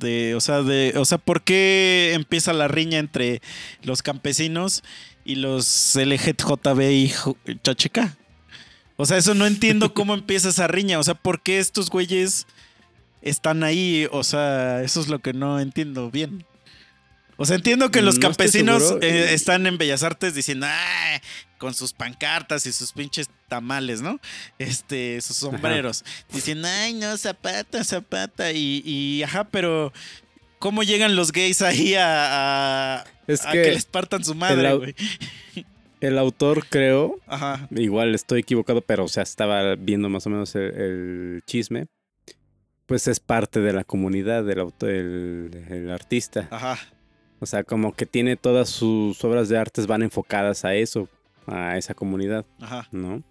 de, o sea, de, o sea, ¿por qué empieza la riña entre los campesinos y los LGTB y Chacheca? O sea, eso no entiendo cómo empieza esa riña. O sea, ¿por qué estos güeyes están ahí? O sea, eso es lo que no entiendo bien. O sea, entiendo que los campesinos eh, están en Bellas Artes diciendo, con sus pancartas y sus pinches tamales, ¿no? Este, sus sombreros. Diciendo, ay, no, zapata, zapata. Y, y, ajá, pero ¿cómo llegan los gays ahí a, que, les partan su madre, güey? El autor, creo, Ajá. igual estoy equivocado, pero o sea, estaba viendo más o menos el, chisme. Pues es parte de la comunidad del autor, el artista. Ajá. O sea, como que tiene todas sus obras de artes van enfocadas a eso, a esa comunidad. Ajá. ¿No?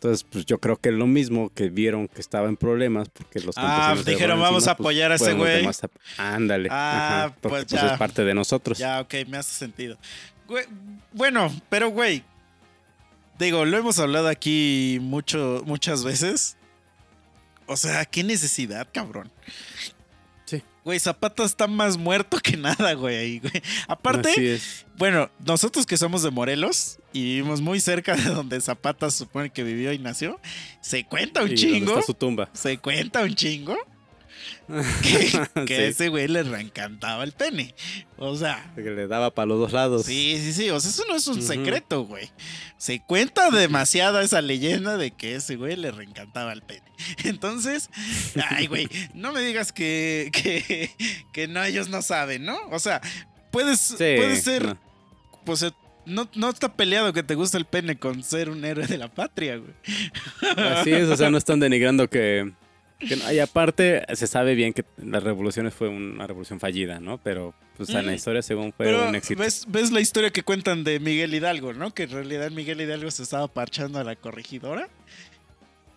Entonces, pues yo creo que lo mismo que vieron que estaba en problemas porque los Ah, dijeron, vamos a pues, apoyar a ese güey. Ándale. Ah, pues, pues es parte de nosotros. Ya, ok, me hace sentido. bueno, pero güey, digo, lo hemos hablado aquí mucho, muchas veces. O sea, qué necesidad, cabrón. Güey, Zapata está más muerto que nada, güey. Aparte, bueno, nosotros que somos de Morelos y vivimos muy cerca de donde Zapata se supone que vivió y nació, se cuenta un chingo. Está su tumba. Se cuenta un chingo que, ese güey le reencantaba el pene. O sea. Que le daba para los dos lados. Sí, sí, sí. O sea, eso no es un secreto, güey. Se cuenta demasiado esa leyenda de que ese güey le reencantaba el pene. Entonces, ay, güey, no me digas que, que, que no, ellos no saben, ¿no? O sea, puedes, puede ser. Pues no, no está peleado que te guste el pene con ser un héroe de la patria, güey. Así es, o sea, no están denigrando que y aparte, se sabe bien que las revoluciones fue una revolución fallida, ¿no? Pero pues, en la mm. historia, según fue un éxito. ¿ves, ¿Ves la historia que cuentan de Miguel Hidalgo, ¿no? Que en realidad Miguel Hidalgo se estaba parchando a la corregidora.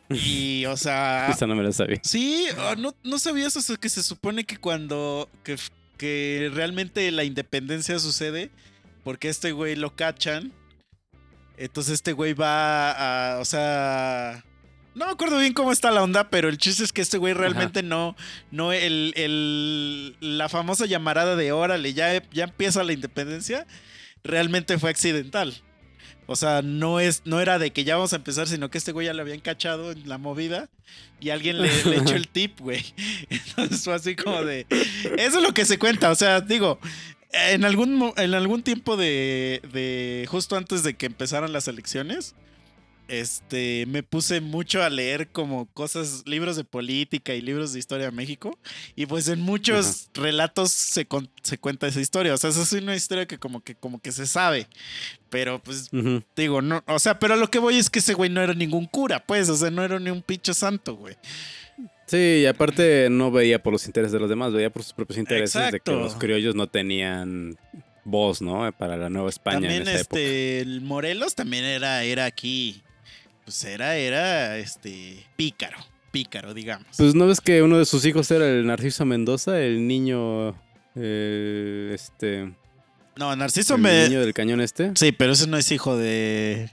Y, o sea. Esa no me la sabía. Sí, no, no sabías eso, que se supone que cuando. Que, que realmente la independencia sucede porque este güey lo cachan. Entonces este güey va a, o sea, no me acuerdo bien cómo está la onda, pero el chiste es que este güey realmente no, no, el, el, la famosa llamarada de órale, ya, ya empieza la independencia, realmente fue accidental. O sea, no, es, no era de que ya vamos a empezar, sino que este güey ya le habían cachado en la movida y alguien le, echó el tip, güey. Entonces fue así como de... Eso es lo que se cuenta, o sea, digo, en algún, en algún tiempo de, de justo antes de que empezaran las elecciones, este, me puse mucho a leer como cosas, libros de política y libros de historia de México. Y pues en muchos relatos se, se, cuenta esa historia. O sea, esa es una historia que como que, como que se sabe. Pero pues, digo, no, o sea, pero lo que voy es que ese güey no era ningún cura, pues, o sea, no era ni un pinche santo, güey. Sí, y aparte no veía por los intereses de los demás, veía por sus propios intereses de que los criollos no tenían voz, ¿no? Para la Nueva España. También este, el Morelos también era, era aquí pues era, era, este, pícaro, pícaro, digamos. Pues no ves que uno de sus hijos era el Narciso Mendoza, el niño, eh, este... No, Narciso ¿El niño del cañón este? Sí, pero ese no es hijo de...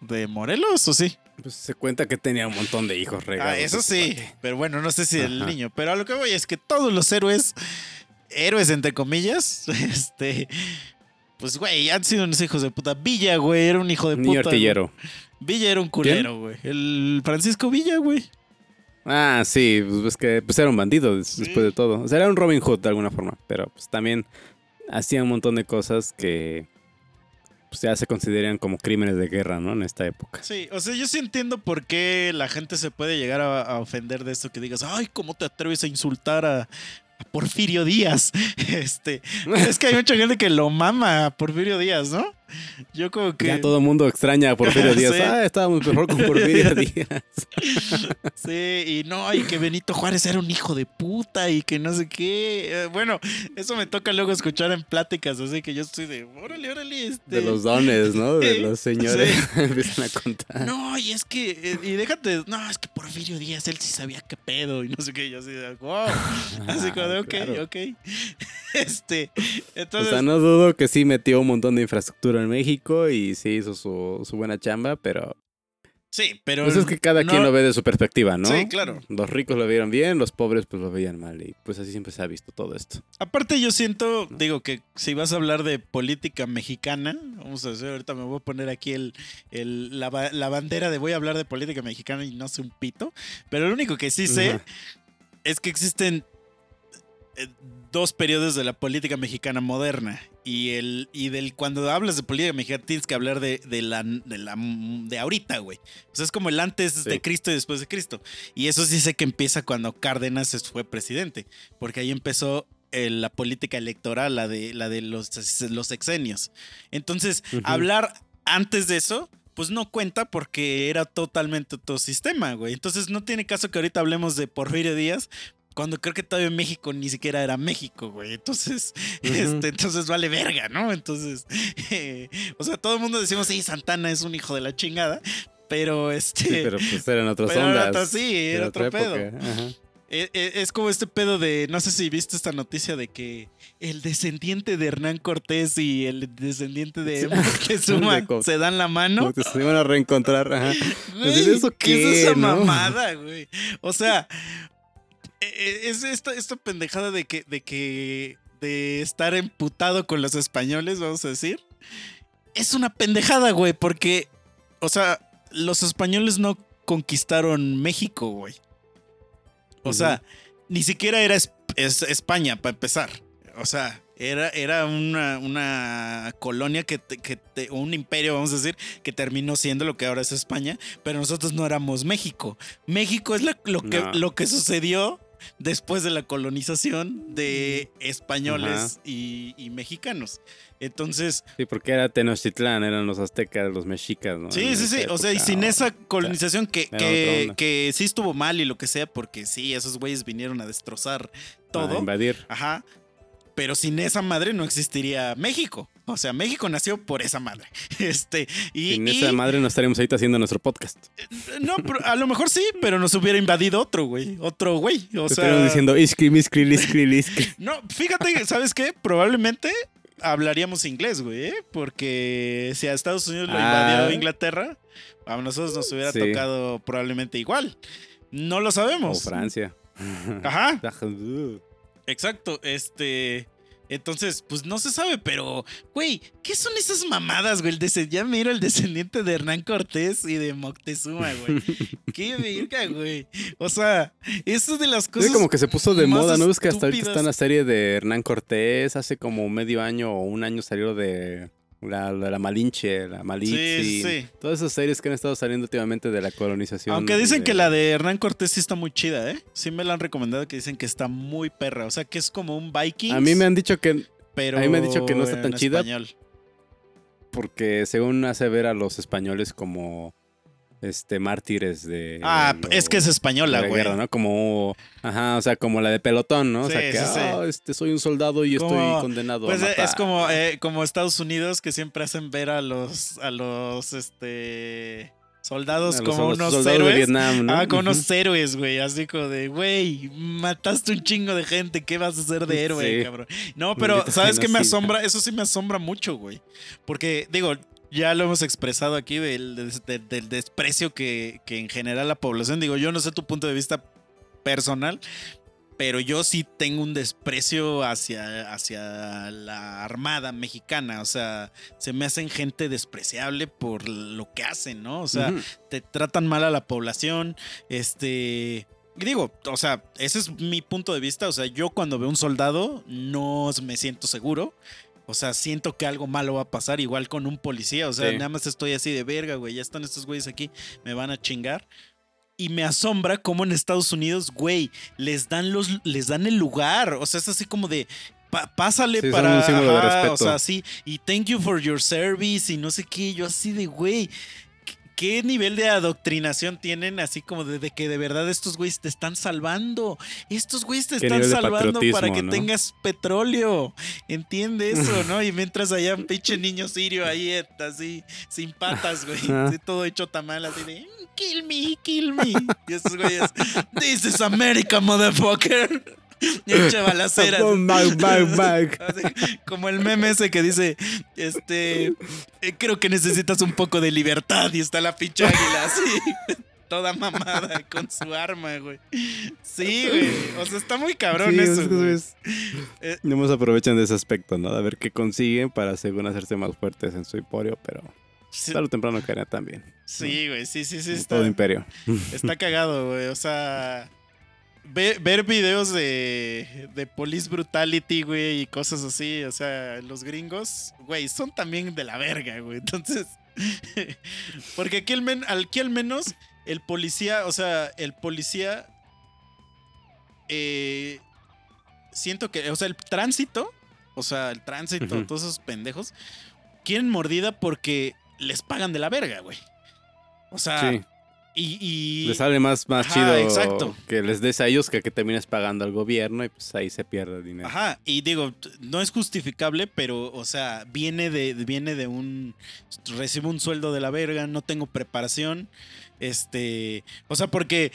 ¿De Morelos o sí? Pues se cuenta que tenía un montón de hijos regados. Ah, eso sí, pero bueno, no sé si el niño. Pero a lo que voy es que todos los héroes, héroes entre comillas, este... Pues, güey, han sido unos hijos de puta. Villa, güey, era un hijo de puta. Niño artillero. Villa era un culero, güey. El Francisco Villa, güey. Ah, sí, pues que pues era un bandido después de todo. O sea, era un Robin Hood de alguna forma, pero pues también hacía un montón de cosas que pues ya se consideran como crímenes de guerra, ¿no? En esta época. Sí, o sea, yo sí entiendo por qué la gente se puede llegar a, ofender de esto que digas, ay, ¿cómo te atreves a insultar a, Porfirio Díaz. Este, es que hay mucha gente que lo mama a Porfirio Díaz, ¿no? Yo como que. Ya todo el mundo extraña a Porfirio Díaz. Ah, estábamos mejor con Porfirio Díaz. sí, y no, y que Benito Juárez era un hijo de puta y que no sé qué. Eh, bueno, eso me toca luego escuchar en pláticas, así que yo estoy de, órale, órale. Este... De los dones, ¿no? De los señores. Empiezan a contar. No, y es que, eh, y déjate, no, es que Porfirio Díaz, él sí sabía qué pedo y no sé qué. Yo así de, wow. Así como de, ok, ok. Este, entonces. O sea, no dudo que sí metió un montón de infraestructura en México y sí hizo su, buena chamba, pero Sí, pero. Pues es que cada quien lo ve de su perspectiva, ¿no? Sí, claro. Los ricos lo vieron bien, los pobres pues lo veían mal. Y pues así siempre se ha visto todo esto. Aparte, yo siento, digo, que si vas a hablar de política mexicana, vamos a hacer, ahorita me voy a poner aquí el, la, bandera de voy a hablar de política mexicana y no sé un pito. Pero lo único que sí sé es que existen eh, dos periodos de la política mexicana moderna. Y el y del cuando hablas de política mexicana tienes que hablar de, la, de la de ahorita, güey. O sea, es como el antes de Cristo y después de Cristo. Y eso sí sé que empieza cuando Cárdenas fue presidente, porque ahí empezó eh, la política electoral, la de la de los, los sexenios. Entonces, hablar antes de eso pues no cuenta porque era totalmente otro sistema, güey. Entonces no tiene caso que ahorita hablemos de Porfirio Díaz, cuando creo que todavía México ni siquiera era México, güey. Entonces, este, entonces vale verga, ¿no? Entonces, o sea, todo el mundo decimos, sí, Santana es un hijo de la chingada, pero este... Sí, pero pues eran otras ondas. sí, era, otro pedo. E, e, es, como este pedo de, no sé si viste esta noticia de que el descendiente de Hernán Cortés y el descendiente de Moctezuma se dan la mano. Se van a reencontrar. Ajá. ¿Eso qué, es esa mamada, güey? O sea, es esta, esta pendejada de que, de que, de estar emputado con los españoles, vamos a decir. Es una pendejada, güey, porque, o sea, los españoles no conquistaron México, güey. O sea, ni siquiera era España, para empezar. O sea, era, era una, una colonia que, que un imperio, vamos a decir, que terminó siendo lo que ahora es España, pero nosotros no éramos México. México es lo, que, lo que sucedió después de la colonización de españoles y, mexicanos. Entonces. Sí, porque era Tenochtitlán, eran los aztecas, los mexicas, ¿no? Sí, sí, sí. O sea, y sin esa colonización que, que, que, sí estuvo mal y lo que sea, porque sí, esos güeyes vinieron a destrozar todo. A invadir. Ajá. Pero sin esa madre no existiría México. O sea, México nació por esa madre. Este, y, sin esa madre no estaríamos ahorita haciendo nuestro podcast. No, a lo mejor sí, pero nos hubiera invadido otro, güey. Otro güey. O sea. diciendo iskri, miskri, liskri, liskri. No, fíjate, ¿sabes qué? Probablemente hablaríamos inglés, güey, ¿eh? porque si a Estados Unidos lo Ah. invadió Inglaterra, a nosotros nos hubiera Sí. tocado probablemente igual. No lo O sabemos. Francia. Ajá, exacto. Este. Entonces, pues no se sabe, pero, güey, ¿qué son esas mamadas, güey? El ya miro el descendiente de Hernán Cortés y de Moctezuma, güey. Qué verga, güey. O sea, eso es de las cosas. Es como que se puso de moda, ¿no? Es que hasta ahorita está en la serie de Hernán Cortés, hace como medio año o un año salió de la, la, la Malinche, la Malitzi. Sí, sí. Todas esas series que han estado saliendo últimamente de la colonización. Aunque dicen de- que la de Hernán Cortés sí está muy chida, ¿eh? Sí me la han recomendado que dicen que está muy perra. O sea, que es como un Viking. A mí me han dicho que pero a mí me han dicho que no está tan chida. español. porque según hace ver a los españoles como este mártires de Ah, lo- es que es española, la güey. ¿no? Como ajá, o sea, como la de pelotón, ¿no? o sea, que sí, sí. "Ah, este soy un soldado y Como- estoy condenado Pues a eh, matar. es como, eh, como Estados Unidos que siempre hacen ver a los a los este soldados A como unos soldados héroes. de Vietnam, ¿no? Ah, como unos héroes, güey. Así como de, güey, mataste un chingo de gente. ¿Qué vas a hacer de héroe, cabrón? No, pero ¿sabes qué me asombra? Eso sí me asombra mucho, güey. Porque, digo, ya lo hemos expresado aquí del, des- del- del desprecio que, que en general la población, digo, yo no sé tu punto de vista personal, pero yo sí tengo un desprecio hacia, hacia la Armada mexicana. O sea, se me hacen gente despreciable por lo que hacen, ¿no? O sea, te tratan mal a la población. Este. Digo, o sea, ese es mi punto de vista. O sea, yo cuando veo un soldado no me siento seguro. O sea, siento que algo malo va a pasar, igual con un policía. O sea, Sí. nada más estoy así de verga, güey. Ya están estos güeyes aquí, me van a chingar. Y me asombra cómo en Estados Unidos, güey, les dan los, les dan el lugar. O sea, es así como de. pa- pásale Sí, para. de ajá, respeto. O sea, sí. Y thank you for your service. Y no sé qué. Yo así de, güey. ¿Qué nivel de adoctrinación tienen? Así como de, de que de verdad estos güeyes te están salvando. Estos güeyes te ¿Qué están salvando para que no? tengas petróleo. ¿Entiende eso, no? Y mientras allá un pinche niño sirio ahí, eh, así, sin patas, güey. Así todo hecho tamal, así de, "Mm, kill me, kill me. Y esos güeyes, this is America, motherfucker. Y echa balaceras. Back, back, back. Así, como el meme ese que dice, este, eh, creo que necesitas un poco de libertad y está la pinche águila así, toda mamada con su arma, güey. Sí, güey, o sea, está muy cabrón Sí, eso. es- es- Eh, No se aprovechan de ese aspecto, ¿no? A ver qué consiguen para según hacerse más fuertes en su emporio, pero Sí, tarde o temprano caerá también. sí, güey, sí, sí, sí, está, Todo imperio. está cagado, güey, o sea... ve- ver videos de, de police brutality, güey, y cosas así, o sea, los gringos, güey, son también de la verga, güey. Entonces, porque aquí al, men- aquí al menos el policía, o sea, el policía, eh, siento que, o sea, el tránsito, o sea, el tránsito, todos esos pendejos, quieren mordida porque les pagan de la verga, güey. O sea, Sí. Y, y- Les sale más, más Ajá, chido exacto. que les des a ellos que que termines pagando al gobierno y pues ahí se pierde el dinero. Ajá, y digo, no es justificable, pero, o sea, viene de, viene de un. Recibo un sueldo de la verga, no tengo preparación. Este. O sea, porque.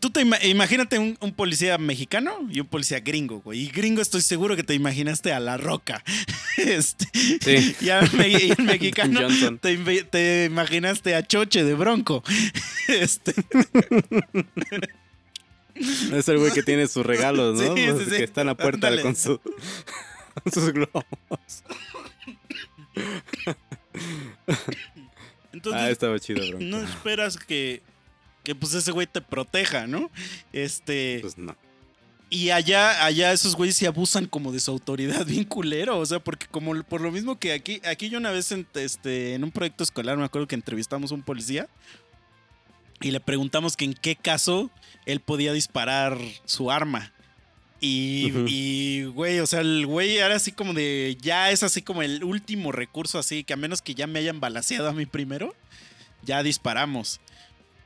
Tú te ima- imagínate un, un policía mexicano y un policía gringo, güey. Y gringo estoy seguro que te imaginaste a La Roca. Este, Sí. y, al me- y el mexicano te, te imaginaste a Choche de Bronco. Este, Es el güey que tiene sus regalos, ¿no? Sí, Los sí, sí. Que está en la puerta Ándale. con, su, con sus globos. entonces, Ah, estaba chido, bro. no esperas que, que pues ese güey te proteja, ¿no? Este. Pues no. Y allá, allá esos güeyes se abusan como de su autoridad bien culero. O sea, porque como por lo mismo que aquí, aquí yo una vez en, este, en un proyecto escolar, me acuerdo que entrevistamos a un policía. Y le preguntamos que en qué caso él podía disparar su arma. Y, y, güey, o sea, el güey era así como de. Ya es así como el último recurso, así que a menos que ya me hayan balaseado a mí primero, ya disparamos.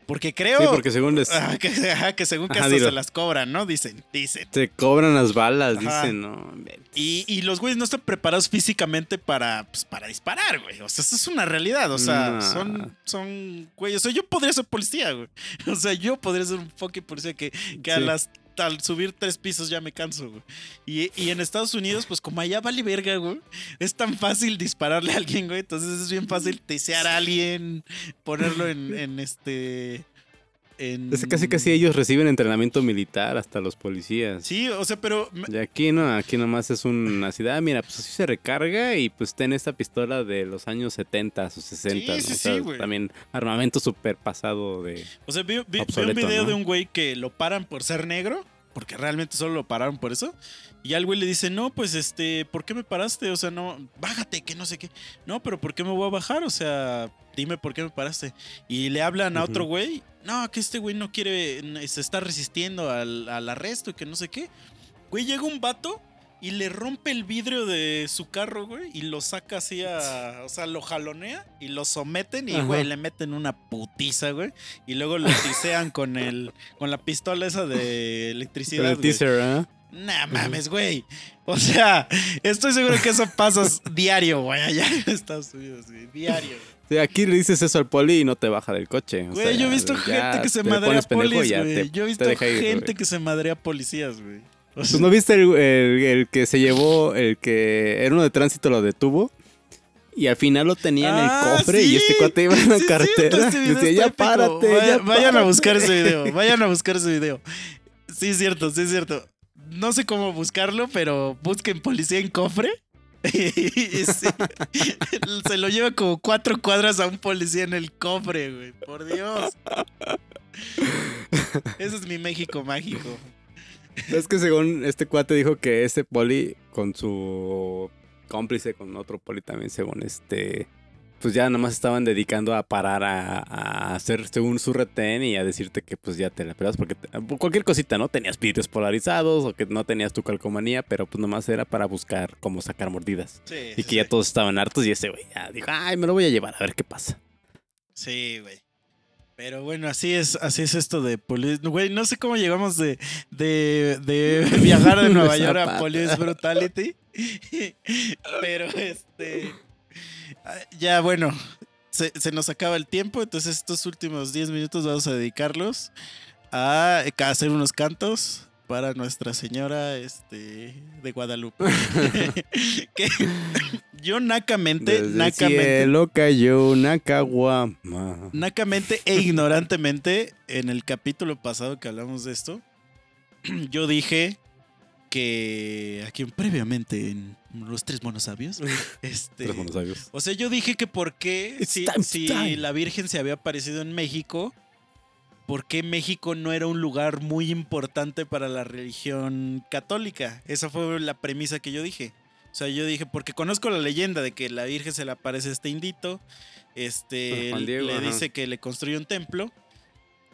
Porque creo. Sí, porque según les, que, según que Ajá, hasta dilo. se las cobran, ¿no? Dicen, dicen. te cobran las balas, Ajá. dicen, ¿no? Y, y los güeyes no están preparados físicamente para, pues, para disparar, güey. O sea, eso es una realidad. O sea, Nah. son, son, güey. O sea, yo podría ser policía, güey. O sea, yo podría ser un fucking policía que, que a las al subir tres pisos ya me canso, güey. Y, y, en Estados Unidos, pues como allá vale verga, güey, es tan fácil dispararle a alguien, güey. Entonces es bien fácil tesear a alguien, ponerlo en, en este es casi casi ellos reciben entrenamiento militar, hasta los policías. Sí, o sea, pero... Y aquí no, aquí nomás es una ciudad, ah, mira, pues así se recarga y pues ten esta pistola de los años 70 o 60. Sí, sí, güey. También armamento súper pasado de... O sea, vi, un video de un güey que lo paran por ser negro, porque realmente solo lo pararon por eso. Y al güey le dice, no, pues este, ¿por qué me paraste? O sea, no, bájate, que no sé qué. No, pero ¿por qué me voy a bajar? O sea, dime por qué me paraste. Y le hablan a otro güey no, que este güey no quiere, se está resistiendo al, arresto y que no sé qué. Güey, llega un vato y le rompe el vidrio de su carro, güey, y lo saca así a. O sea, lo jalonea y lo someten y, güey, le meten una putiza, güey. Y luego lo tisean con el. con la pistola esa de electricidad. El teaser, ¿eh? Nah, mames, güey. O sea, estoy seguro que eso pasa diario, güey, allá en Estados Unidos, güey. Diario. Aquí le dices eso al poli y no te baja del coche. Güey, yo he visto gente que se madrea polis, güey. Yo he visto gente que se madrea policías, güey. ¿Tú no viste el, que se llevó, el que era uno de tránsito lo detuvo? Y al final lo tenía en el ah, cofre y este cuate iba en la cartera. Decía, ya párate, Vayan a buscar ese video, vayan a buscar ese video. Sí, es cierto, sí, es cierto. No sé cómo buscarlo, pero busquen policía en cofre se lo lleva como cuatro cuadras a un policía en el cofre, güey. Por Dios. Ese es mi México mágico. Es que según este cuate dijo que ese poli con su cómplice, con otro poli también, según este, pues ya nomás estaban dedicando a parar a, hacer según su retén y a decirte que pues ya te la pegas porque cualquier cosita, ¿no? Tenías vidrios polarizados o que no tenías tu calcomanía, pero pues nomás era para buscar cómo sacar mordidas. Sí, y que ya todos estaban hartos y ese güey ya dijo, ay, me lo voy a llevar a ver qué pasa. Sí, güey. Pero bueno, así es, así es esto de Police. Güey, no sé cómo llegamos de, de, de viajar de Nueva York a Police Brutality. Pero este ya bueno, se, nos acaba el tiempo, entonces estos últimos 10 minutos vamos a dedicarlos a, hacer unos cantos para Nuestra Señora este, de Guadalupe. que yo nacamente, nacamente. Cielo cayó Nacamente e ignorantemente, en el capítulo pasado que hablamos de esto, yo dije que aquí previamente en los tres monosabios. Este, tres monosabios. O sea, yo dije que por qué si, la Virgen se había aparecido en México, ¿por qué México no era un lugar muy importante para la religión católica? Esa fue la premisa que yo dije. O sea, yo dije, porque conozco la leyenda de que la Virgen se le aparece a este indito, este, le dice que le construye un templo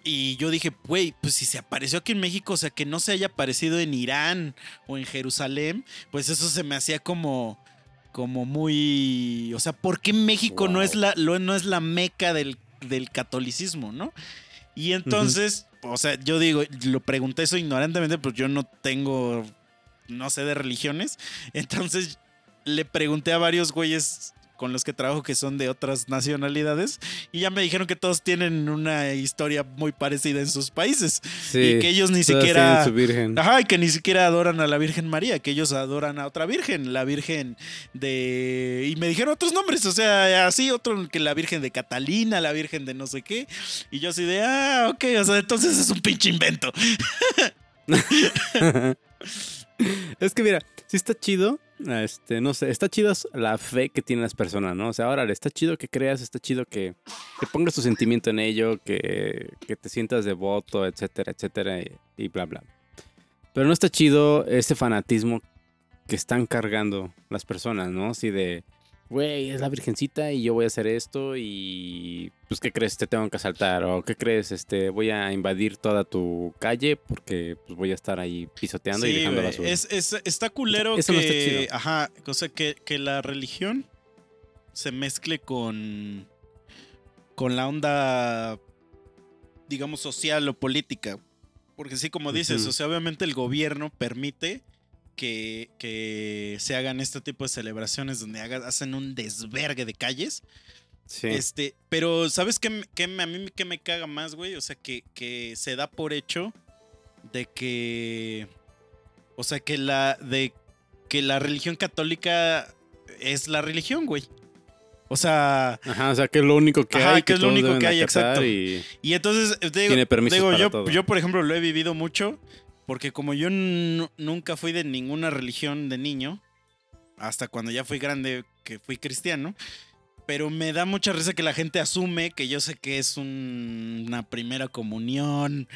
y yo dije, güey, pues si se apareció aquí en México, o sea, que no se haya aparecido en Irán o en Jerusalén, pues eso se me hacía como, como muy, o sea, ¿por qué México no es la, no es la meca del, del catolicismo, no? Y entonces, o sea, yo digo, lo pregunté eso ignorantemente, pues yo no tengo, no sé de religiones, entonces le pregunté a varios güeyes con los que trabajo que son de otras nacionalidades y ya me dijeron que todos tienen una historia muy parecida en sus países y que ellos ni siquiera ajá y que ni siquiera adoran a la Virgen María que ellos adoran a otra Virgen la Virgen de y me dijeron otros nombres o sea así otro que la Virgen de Catalina la Virgen de no sé qué y yo así de ah ok o sea entonces es un pinche invento es que mira sí está chido este, no sé, está chido la fe que tienen las personas, ¿no? O sea, ahora está chido que creas, está chido que, que pongas tu sentimiento en ello, que, que te sientas devoto, etcétera, etcétera, y, bla, bla. Pero no está chido ese fanatismo que están cargando las personas, ¿no? Así de, güey, es la virgencita y yo voy a hacer esto y pues ¿qué crees? Te tengo que asaltar o ¿qué crees? Este, voy a invadir toda tu calle porque pues voy a estar ahí pisoteando y dejando basura. Es, es, está culero Eso que, no está ajá, o que, que la religión se mezcle con con la onda digamos social o política. Porque sí, como dices, o sea, obviamente el gobierno permite que, se hagan este tipo de celebraciones donde hacen un desvergue de calles. Sí. Este, pero ¿sabes qué, a mí qué me caga más, güey? O sea, que, que se da por hecho de que, o sea, que la, de que la religión católica es la religión, güey. O sea. Ajá, o sea, que es lo único que hay. Que, es lo único que hay, exacto. Y, entonces, digo, tiene digo yo, yo, por ejemplo, lo he vivido mucho. Porque como yo nunca fui de ninguna religión de niño, hasta cuando ya fui grande, que fui cristiano, pero me da mucha risa que la gente asume que yo sé que es una primera comunión,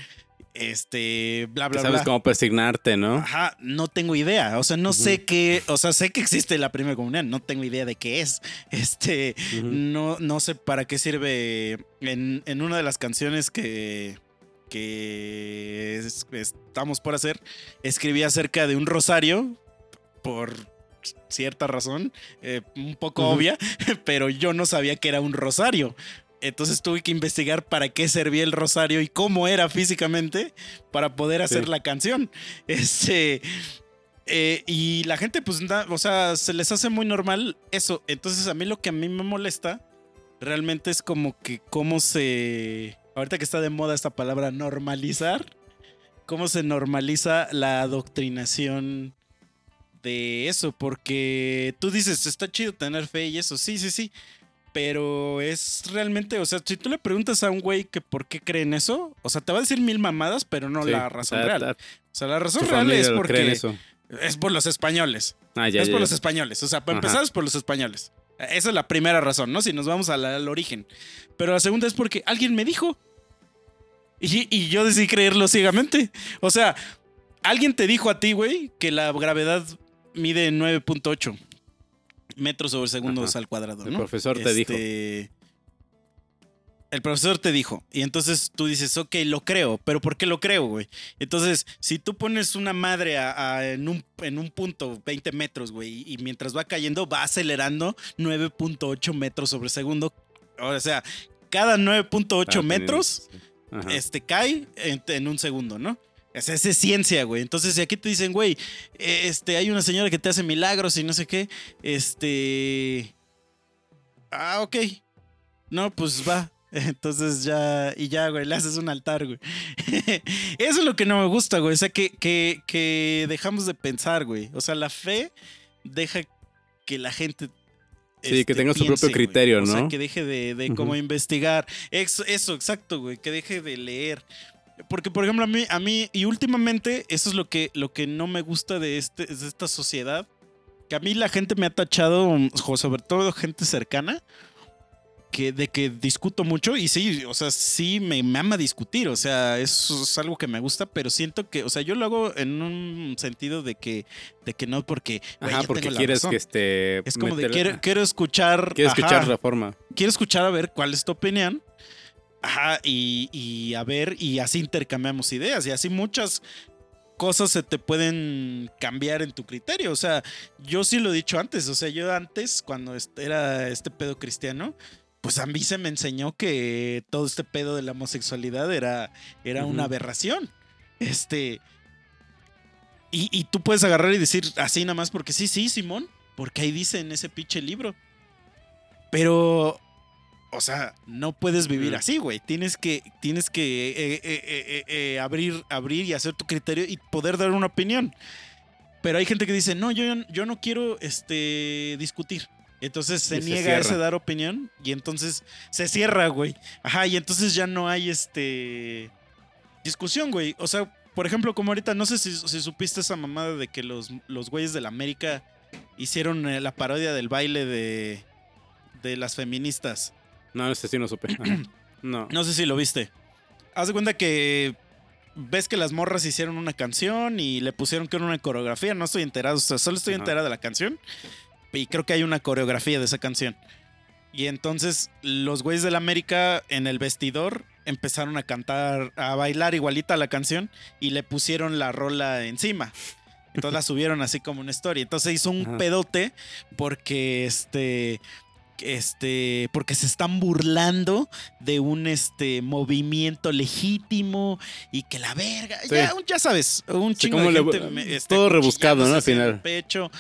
este, bla, bla, sabes cómo persignarte, ¿no? Ajá, no tengo idea. O sea, no sé qué, o sea, sé que existe la primera comunión, no tengo idea de qué es. Este, no, no sé para qué sirve. En, en una de las canciones que, que estamos por hacer, escribí acerca de un rosario por cierta razón, eh, un poco obvia, pero yo no sabía que era un rosario. Entonces tuve que investigar para qué servía el rosario y cómo era físicamente para poder hacer la canción. Este, eh, y la gente, pues, o sea, se les hace muy normal eso. Entonces, a mí lo que a mí me molesta realmente es como que cómo se. Ahorita que está de moda esta palabra normalizar, cómo se normaliza la adoctrinación de eso. Porque tú dices, está chido tener fe y eso. Sí, sí, sí. Pero es realmente, o sea, si tú le preguntas a un güey que por qué creen eso, o sea, te va a decir mil mamadas, pero no la razón real. O sea, la razón real es porque es por los españoles. Ah, es por los españoles. O sea, para empezar es por los españoles. Esa es la primera razón, ¿no? Si nos vamos al, origen. Pero la segunda es porque alguien me dijo. Y, y yo decidí creerlo ciegamente. O sea, alguien te dijo a ti, güey, que la gravedad mide 9.8 metros sobre segundos al cuadrado. El profesor te dijo. Este, el profesor te dijo. Y entonces tú dices, ok, lo creo. Pero ¿por qué lo creo, güey? Entonces, si tú pones una madre en, un, en, un, punto, 20 metros, güey, y mientras va cayendo, va acelerando 9.8 metros sobre segundo. O sea, cada 9.8 metros este, cae en, un segundo, ¿no? esa es ciencia, güey. Entonces, si aquí te dicen, güey, este, hay una señora que te hace milagros y no sé qué, este... Ah, ok. No, pues va. Entonces ya, y ya, güey, le haces un altar, güey. Eso es lo que no me gusta, güey. O sea, que, que, que dejamos de pensar, güey. O sea, la fe deja que la gente Sí, que este, tenga su propio criterio, ¿no? O sea, que deje de, de como investigar. Eso, eso, exacto, güey. Que deje de leer. Porque, por ejemplo, a mí, a mí, y últimamente, eso es lo que, lo que no me gusta de, este, de esta sociedad. Que a mí la gente me ha tachado, sobre todo gente cercana, que, de que discuto mucho. Y sí, o sea, sí me, me ama discutir. O sea, eso es algo que me gusta, pero siento que, o sea, yo lo hago en un sentido de que, de que no porque. Ajá, porque quieres que esté. Es como de quiero, quiero escuchar. Quiero escuchar la forma. Quiero escuchar a ver cuál es tu opinión. Ajá, y, a ver, y así intercambiamos ideas, y así muchas cosas se te pueden cambiar en tu criterio. O sea, yo sí lo he dicho antes, o sea, yo antes, cuando era este pedo cristiano, pues a mí se me enseñó que todo este pedo de la homosexualidad era, era una aberración. Este. Y, y, tú puedes agarrar y decir así nada más porque sí, sí, Simón, porque ahí dice en ese pinche libro. Pero o sea, no puedes vivir así, güey. Tienes que, tienes que eh, eh, eh, abrir, abrir y hacer tu criterio y poder dar una opinión. Pero hay gente que dice, no, yo, yo no quiero este, discutir. Entonces se niega a ese dar opinión y entonces se cierra, güey. Ajá, y entonces ya no hay este discusión, güey. O sea, por ejemplo, como ahorita, no sé si, supiste esa mamada de que los, los güeyes de la América hicieron la parodia del baile de, de las feministas. No, ese sí no supe. no. No sé si lo viste. Haz de cuenta que ves que las morras hicieron una canción y le pusieron que era una coreografía. No estoy enterado, o sea, solo estoy enterado de la canción. Y creo que hay una coreografía de esa canción. Y entonces los güeyes de la América en el vestidor empezaron a cantar, a bailar igualita la canción y le pusieron la rola encima. Entonces la subieron así como una historia. Entonces hizo un pedote porque este este, porque se están burlando de un este, movimiento legítimo y que la verga, ya, sabes, un chingo de gente, este, todo rebuscado, ¿no? Al final. Pecho.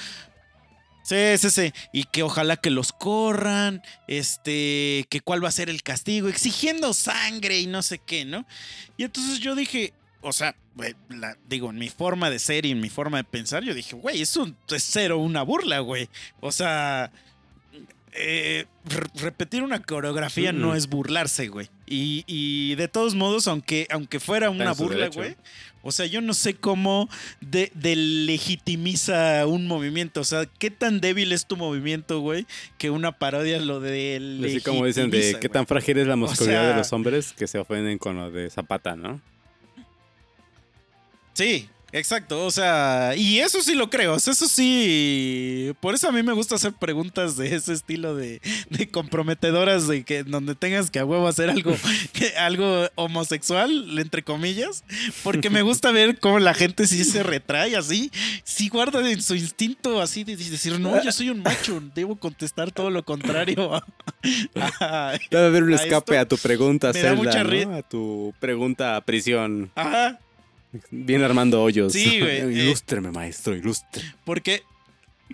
Sí, sí, sí. Y que ojalá que los corran, este, que cuál va a ser el castigo, exigiendo sangre y no sé qué, ¿no? Y entonces yo dije, o sea, digo, en mi forma de ser y en mi forma de pensar, yo dije, güey, es, un, es cero una burla, güey. O sea, eh, repetir una coreografía no es burlarse, güey. Y, de todos modos, aunque, aunque fuera una burla, güey. O sea, yo no sé cómo de, legitimiza un movimiento. O sea, qué tan débil es tu movimiento, güey, que una parodia lo de Así como dicen de qué tan frágil es la muscularidad de los hombres que se ofenden con lo de Zapata, ¿no? Sí, Exacto, o sea, y eso sí lo creo, eso sí, por eso a mí me gusta hacer preguntas de ese estilo de, comprometedoras, de que donde tengas que a huevo hacer algo, algo homosexual, entre comillas, porque me gusta ver cómo la gente sí se retrae así, sí guarda en su instinto así de decir, no, yo soy un macho, debo contestar todo lo contrario. Debe haber un escape a tu pregunta, Zelda, ¿no? A tu pregunta a prisión. Ajá. Bien armando hoyos. Sí, güey. Eh, ilústreme, maestro, ilustre. Porque,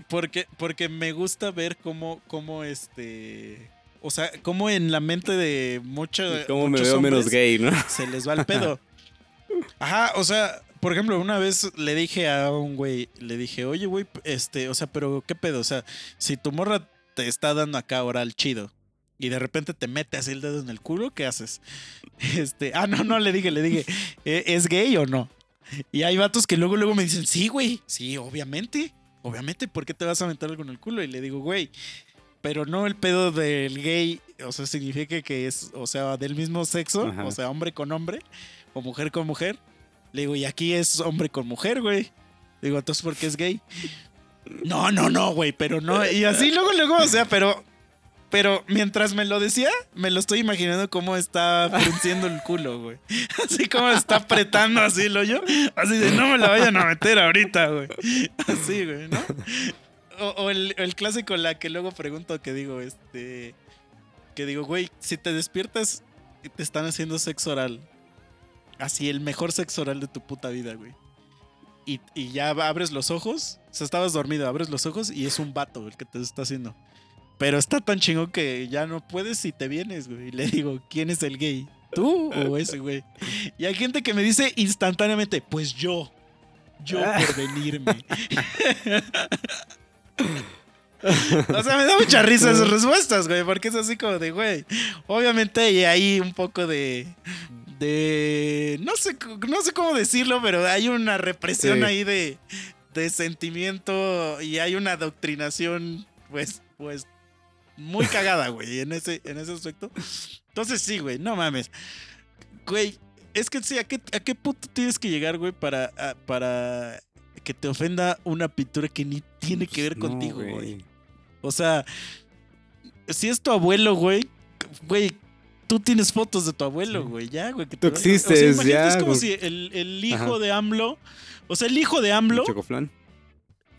porque, porque me gusta ver cómo, cómo este. O sea, cómo en la mente de muchos. Cómo me veo menos gay, ¿no? Se les va el pedo. Ajá, o sea, por ejemplo, una vez le dije a un güey, le dije, oye, güey, este, o sea, pero ¿qué pedo? O sea, si tu morra te está dando acá oral chido y de repente te mete así el dedo en el culo, ¿qué haces? Este, ah, no, no, le dije, le dije, ¿E-, ¿es gay o no? Y hay vatos que luego, luego me dicen, sí, güey, sí, obviamente, obviamente, ¿por qué te vas a meter algo en el culo? Y le digo, güey, pero no el pedo del gay, o sea, significa que es, o sea, del mismo sexo, o sea, hombre con hombre, o mujer con mujer. Le digo, y aquí es hombre con mujer, güey. Digo, entonces, ¿por qué es gay? No, no, no, güey, pero no. Y así luego, luego, o sea, pero pero mientras me lo decía, me lo estoy imaginando cómo está frunciendo el culo, güey. Así como está apretando así el hoyo. Así de, no me la vayan a meter ahorita, güey. Así, güey, ¿no? O, el, clásico, la que luego pregunto, que digo, este... Que digo, güey, si te despiertas y te están haciendo sexo oral. Así, el mejor sexo oral de tu puta vida, güey. Y, y ya abres los ojos. O sea, estabas dormido, abres los ojos y es un vato el que te está haciendo. Pero está tan chingón que ya no puedes y te vienes, güey. Y le digo, ¿quién es el gay? ¿Tú o ese, güey? Y hay gente que me dice instantáneamente, pues yo. Yo por venirme. o sea, me da mucha risa esas respuestas, güey, porque es así como de, güey. Obviamente hay ahí un poco de. de. No sé, no sé cómo decirlo, pero hay una represión ahí de, de sentimiento y hay una adoctrinación, pues, pues muy cagada, güey, en ese, en ese aspecto. Entonces sí, güey, no mames. Güey, es que sí, ¿a qué, a qué punto tienes que llegar, güey, para, para que te ofenda una pintura que ni tiene que ver contigo, güey? O sea, si es tu abuelo, güey, güey, tú tienes fotos de tu abuelo, güey, ya, güey. tú existes, ya. Es como si el, el hijo de AMLO, o sea, el hijo de AMLO... Chocoflan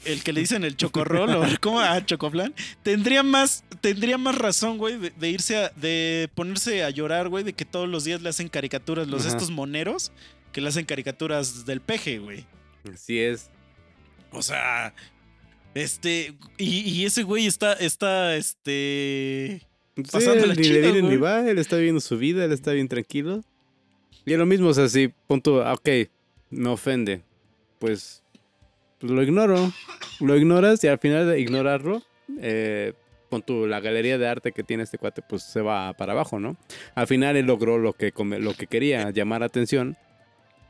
el que le dicen el chocorrol o como a ah, chocoflan, tendría más, tendría más razón, güey, de, irse a, de ponerse a llorar, güey, de que todos los días le hacen caricaturas los estos moneros que le hacen caricaturas del peje, güey. Así es. O sea, este, y, ese güey está, está, este, pasando ni le viene ni va, él está viviendo su vida, él está bien tranquilo. Y es lo mismo, o sea, si punto, ah, ok, me ofende, pues pues, lo ignoro. Lo ignoras y al final de ignorarlo, eh, con tu, la galería de arte que tiene este cuate, pues se va para abajo, ¿no? Al final él logró lo que, lo que quería, llamar atención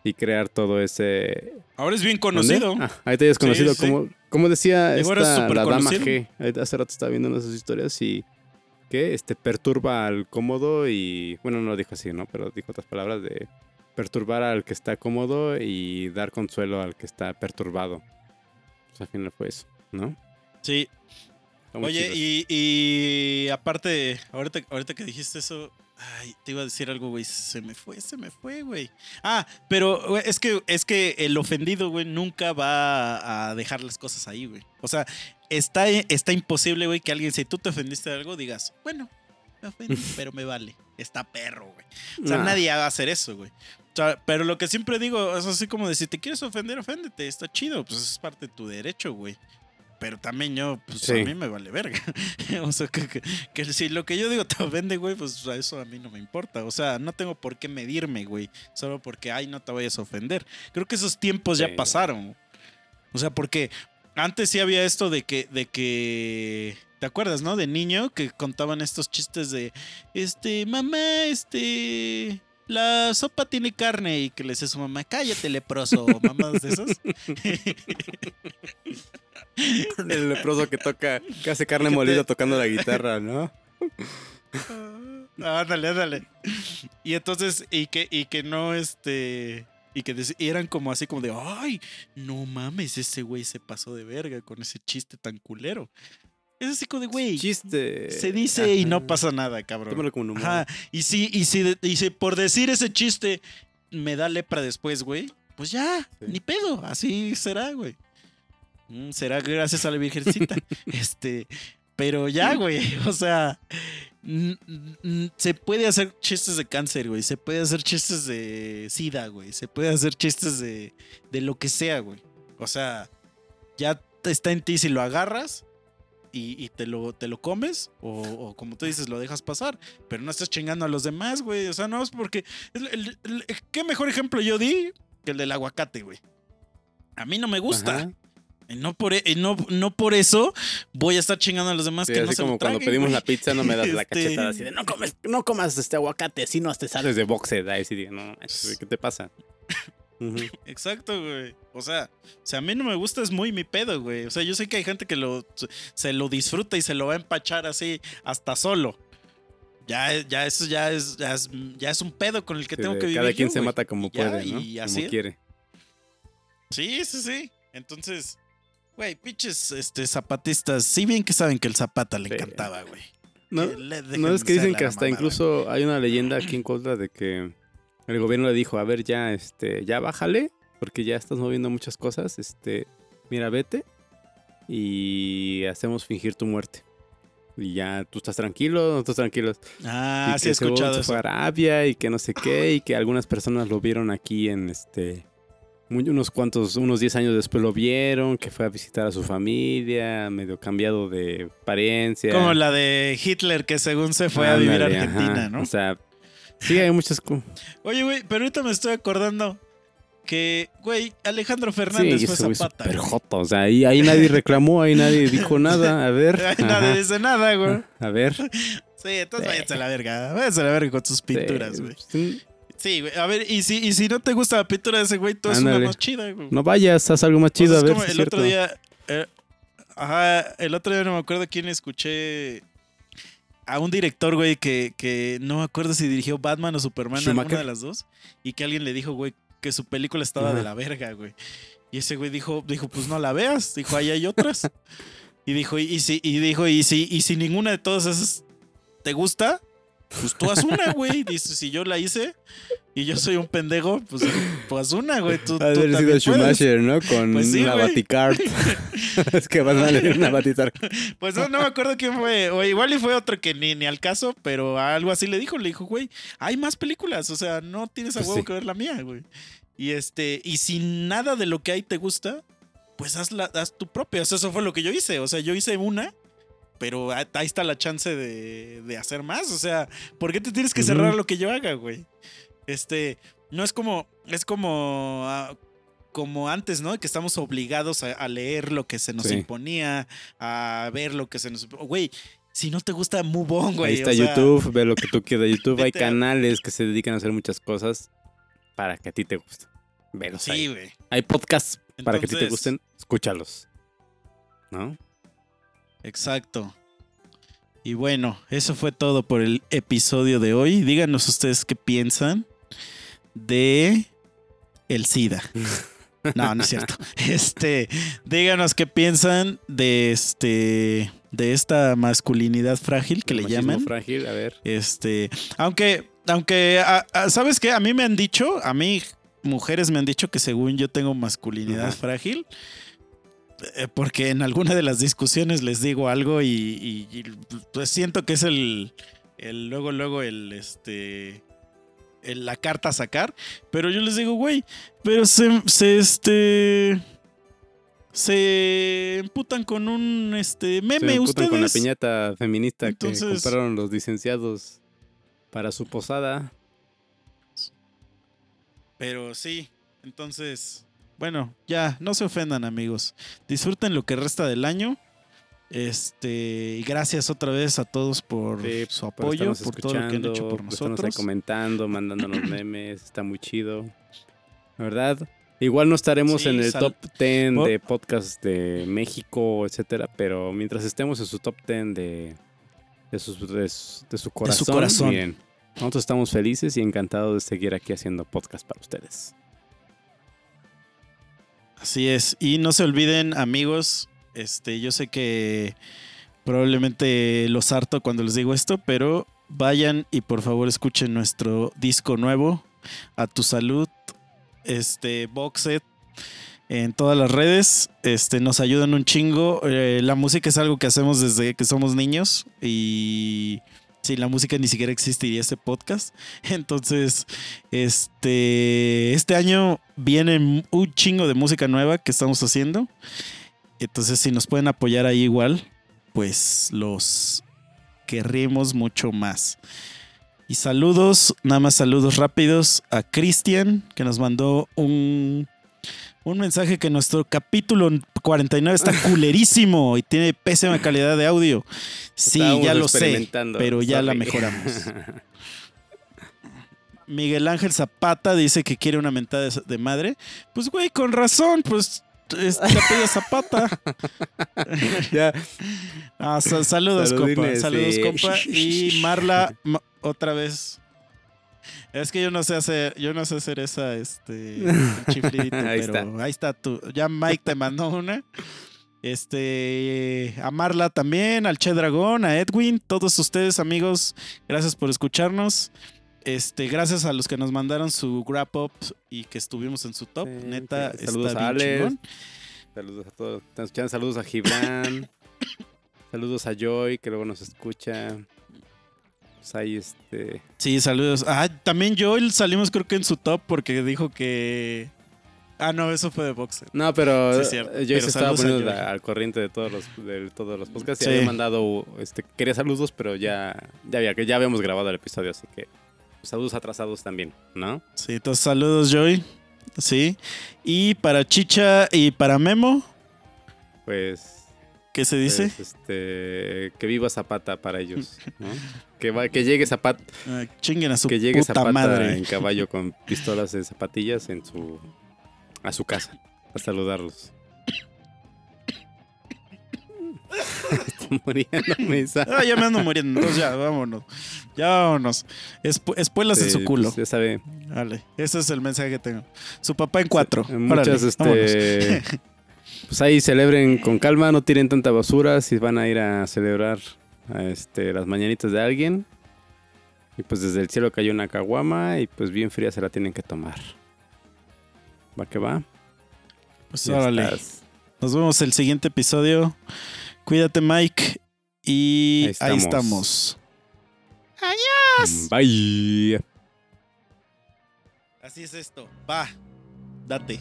y crear todo ese... Ahora es bien conocido. Ah, ahí te es conocido. Como, como decía esta, la dama G. Hace rato estaba viendo una de sus historias y que este, perturba al cómodo y... Bueno, no lo dijo así, ¿no? Pero dijo otras palabras de perturbar al que está cómodo y dar consuelo al que está perturbado. Pues al final fue eso, ¿no? Sí. Oye, y, aparte, ahorita, ahorita que dijiste eso, ay, te iba a decir algo, güey, se me fue, se me fue, güey. Ah, pero es que, es que el ofendido, güey, nunca va a dejar las cosas ahí, güey. O sea, está, está imposible, güey, que alguien, si tú te ofendiste de algo, digas, bueno, me ofendí, pero me vale. Está perro, güey. O sea, nadie va a hacer eso, güey pero lo que siempre digo es así como de si te quieres ofender, oféndete, está chido, pues es parte de tu derecho, güey. Pero también yo, pues a mí me vale verga. o sea, que, si lo que yo digo te vende, güey, pues eso a mí no me importa. O sea, no tengo por qué medirme, güey. Solo porque, ay, no te vayas a ofender. Creo que esos tiempos ya pasaron. O sea, porque antes sí había esto de que, de que. ¿Te acuerdas, no? De niño que contaban estos chistes de. Este, mamá, este la sopa tiene carne y que le dice a su mamá, cállate leproso, mamás de esos. El leproso que toca, que hace carne molida tocando la guitarra, ¿no? Ah, ándale, ándale. Y entonces, y que, y que no, este, y que eran como así como de, ay, no mames, ese güey se pasó de verga con ese chiste tan culero. Es así como de, güey. Chiste. Se dice y no pasa nada, cabrón. como Ajá. Y si, y si, y si por decir ese chiste me da lepra después, güey, pues ya, ni pedo. Así será, güey. Mm, será gracias a la Virgencita. este. Pero ya, güey. O sea. Se puede hacer chistes de cáncer, güey. Se puede hacer chistes de SIDA, güey. Se puede hacer chistes de, de lo que sea, güey. O sea, ya está en ti si lo agarras y, te, lo, te lo comes o, como tú dices, lo dejas pasar, pero no estás chingando a los demás, güey. O sea, no es porque... ¿Qué mejor ejemplo yo di que el del aguacate, güey? A mí no me gusta. Y no por, e, no, no por eso voy a estar chingando a los demás que no se como cuando pedimos la pizza no me das la este cachetada así de no comes, no comas este aguacate, si no te sales de boxe, ahí sí, no, ¿qué te pasa? Exacto, güey. O sea, si a mí no me gusta es muy mi pedo, güey. O sea, yo sé que hay gente que lo, se lo disfruta y se lo va a empachar así hasta solo. Ya, ya eso ya es, ya es, un pedo con el que tengo que vivir. Cada quien se mata como puede, ¿no? Y así como quiere. Sí, sí, sí. Entonces, güey, pinches este, zapatistas, sí bien que saben que el zapata le encantaba, güey. No, no es que dicen que hasta incluso hay una leyenda aquí en contra de que el gobierno le dijo, a ver, ya, este, ya bájale, porque ya estás moviendo muchas cosas, este, mira, vete y hacemos fingir tu muerte. Y ya tú estás tranquilo, nosotros tranquilos. Ah, y sí he escuchado se fue a Arabia y que no sé qué, y que algunas personas lo vieron aquí en este unos cuantos, unos 10 años después lo vieron, que fue a visitar a su familia, medio cambiado de apariencia. Como la de Hitler que según se fue a vivir a Argentina, ¿no? O sea, Sí, hay muchas. Oye, güey, pero ahorita me estoy acordando que, güey, Alejandro Fernández sí, fue Zapata. Super joto, o sea, ahí, ahí nadie reclamó, ahí nadie dijo nada. A ver. Ahí nadie dice nada, güey. A ver. Sí, entonces váyanse a la verga. Váyanse a la verga con sus pinturas, güey. Sí. güey. A ver, y si, y si no te gusta la pintura de ese güey, tú es una más chida, güey. No vayas, haz algo más chido, pues a ver. Como el otro día. Eh, ajá, el otro día no me acuerdo quién escuché a un director, güey, que, que no me acuerdo si dirigió Batman o Superman, alguna de las dos, y que alguien le dijo, güey, que su película estaba de la verga, güey. Y ese güey dijo, dijo, pues no la veas. Dijo, ahí hay otras. y dijo, y, si, y dijo, y si, y si ninguna de todas esas te gusta, pues tú haz una, güey. Dice, si yo la hice y yo soy un pendejo, pues, pues una, güey. Tú, Has tú sido Schumacher, ¿no? Con pues una Baticard. es que vas a leer una Baticard. pues no, no me acuerdo quién fue. O igual y fue otro que ni, ni al caso, pero algo así le dijo. Le dijo, güey, hay más películas. O sea, no tienes a pues huevo que ver la mía, güey. Y este, y si nada de lo que hay te gusta, pues haz, la, haz tu propia. O sea, eso fue lo que yo hice. O sea, yo hice una pero ahí está la chance de, hacer más. O sea, ¿por qué te tienes que cerrar lo que yo haga, güey? Este, no es como, es como, ah, como antes, ¿no? Que estamos obligados a, leer lo que se nos imponía, a ver lo que se nos... Güey, si no te gusta, move on, güey. Ahí está YouTube, ve lo que tú quieras. YouTube hay canales que se dedican a hacer muchas cosas para que a ti te guste. Velos sí, güey. Hay podcasts para que a ti te gusten, escúchalos. ¿No? Exacto. Y bueno, eso fue todo por el episodio de hoy. Díganos ustedes qué piensan de el SIDA. No, no es cierto. Este, díganos qué piensan de este de esta masculinidad frágil que le llaman. frágil, a ver. Este, aunque aunque sabes qué, a mí me han dicho, a mí mujeres me han dicho que según yo tengo masculinidad frágil. Eh, porque en alguna de las discusiones les digo algo y, pues siento que es el, el luego, luego el, este, la carta a sacar. Pero yo les digo, güey, pero se, se, este, se emputan con un este meme Se emputan ustedes. con la piñata feminista Entonces- que compraron los licenciados para su posada. Pero sí, entonces, bueno, ya, no se ofendan amigos. Disfruten lo que resta del año. Este, y gracias otra vez a todos por Sí, su por apoyo, estarnos por todo lo que han hecho por estarnos ahí nosotros. comentando, mandándonos memes, está muy chido. La verdad, igual no estaremos Sí, en el top 10 Bo- de podcast de México, etcétera, pero mientras estemos en su top 10 de, de, sus- de su, de su corazón, corazón. bien. Nosotros estamos felices y encantados de seguir aquí haciendo podcast para ustedes. Así es. Y no se olviden, amigos, este, yo sé que probablemente los harto cuando les digo esto, pero vayan y por favor escuchen nuestro disco nuevo, A Tu Salud, este box set en todas las redes. Este, nos ayudan un chingo. Eh, la música es algo que hacemos desde que somos niños y sin la música ni siquiera existiría este podcast. Entonces, este, este año viene un chingo de música nueva que estamos haciendo. Entonces, si nos pueden apoyar ahí igual, pues los querremos mucho más. Y saludos, nada más saludos rápidos a Cristian, que nos mandó un, un mensaje que nuestro capítulo 49 está culerísimo y tiene pésima calidad de audio. Sí, Estábamos ya lo sé, pero ya la mejoramos. Miguel Ángel Zapata dice que quiere una mentada de- madre. Pues, güey, con razón, pues es, te Zapata. ya, Ah, sa- saludos, compa. Saludines, Saludos, sí. compa. Y Marla, ma- otra vez. Es que yo no sé hacer, yo no sé hacer esa, este, Ahí pero está. ahí está tú. Ya Mike te mandó una. Este, a Marla también, al Che Dragón, a Edwin, todos ustedes, amigos, gracias por escucharnos. Este, gracias a los que nos mandaron su wrap up y que estuvimos en su top. Sí, Neta, está saludos a bien Alex. Saludos a todos. Saludos a Gibran. saludos a Joy, que luego nos escucha. Pues ahí este. Sí, saludos. Ah, también Joel salimos creo que en su top porque dijo que... Ah, no, eso fue de boxer. No, pero Sí, es cierto. Joy Pero se estaba poniendo al corriente de todos los, de todos los podcasts. Y Sí. había mandado, este, quería saludos, pero ya, ya, había, ya habíamos grabado el episodio, así que saludos atrasados también, ¿no? Sí, entonces saludos Joy. Sí. Y para Chicha y para Memo, Pues, ¿qué se dice? pues, este, que viva Zapata para ellos, ¿no? que, va, que llegue Zapata, Ah, chinguen a su que llegue puta Zapata madre. en caballo con pistolas de zapatillas en su a su casa a saludarlos. Estoy muriéndome. Ah, ya me ando muriendo. Entonces ya, vámonos. Ya vámonos. Espu- espuelas en Sí, su culo. pues, ya sabe. Vale. Ese es el mensaje que tengo. Su papá en cuatro. Muchas, Órale, este. Pues ahí celebren con calma, no tiren tanta basura si van a ir a celebrar a, este, las mañanitas de alguien. Y pues desde el cielo cayó una caguama y pues bien fría se la tienen que tomar. ¿Va que va? Pues Ya órale. estás. Nos vemos el siguiente episodio. Cuídate, Mike. Y Ahí ahí estamos. estamos. Bye. Así es esto. Va. Date.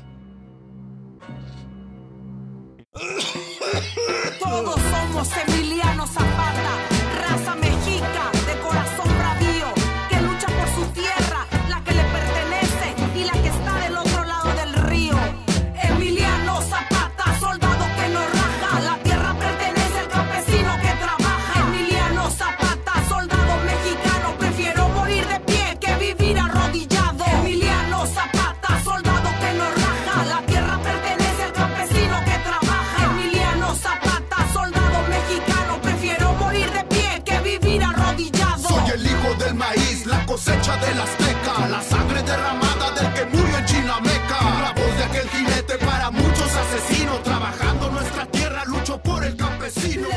Todos somos Emiliano Zapata, raza cosecha del azteca, la sangre derramada del que murió en Chinameca, la voz de aquel jinete para muchos asesinos, trabajando nuestra tierra, lucho por el campesino.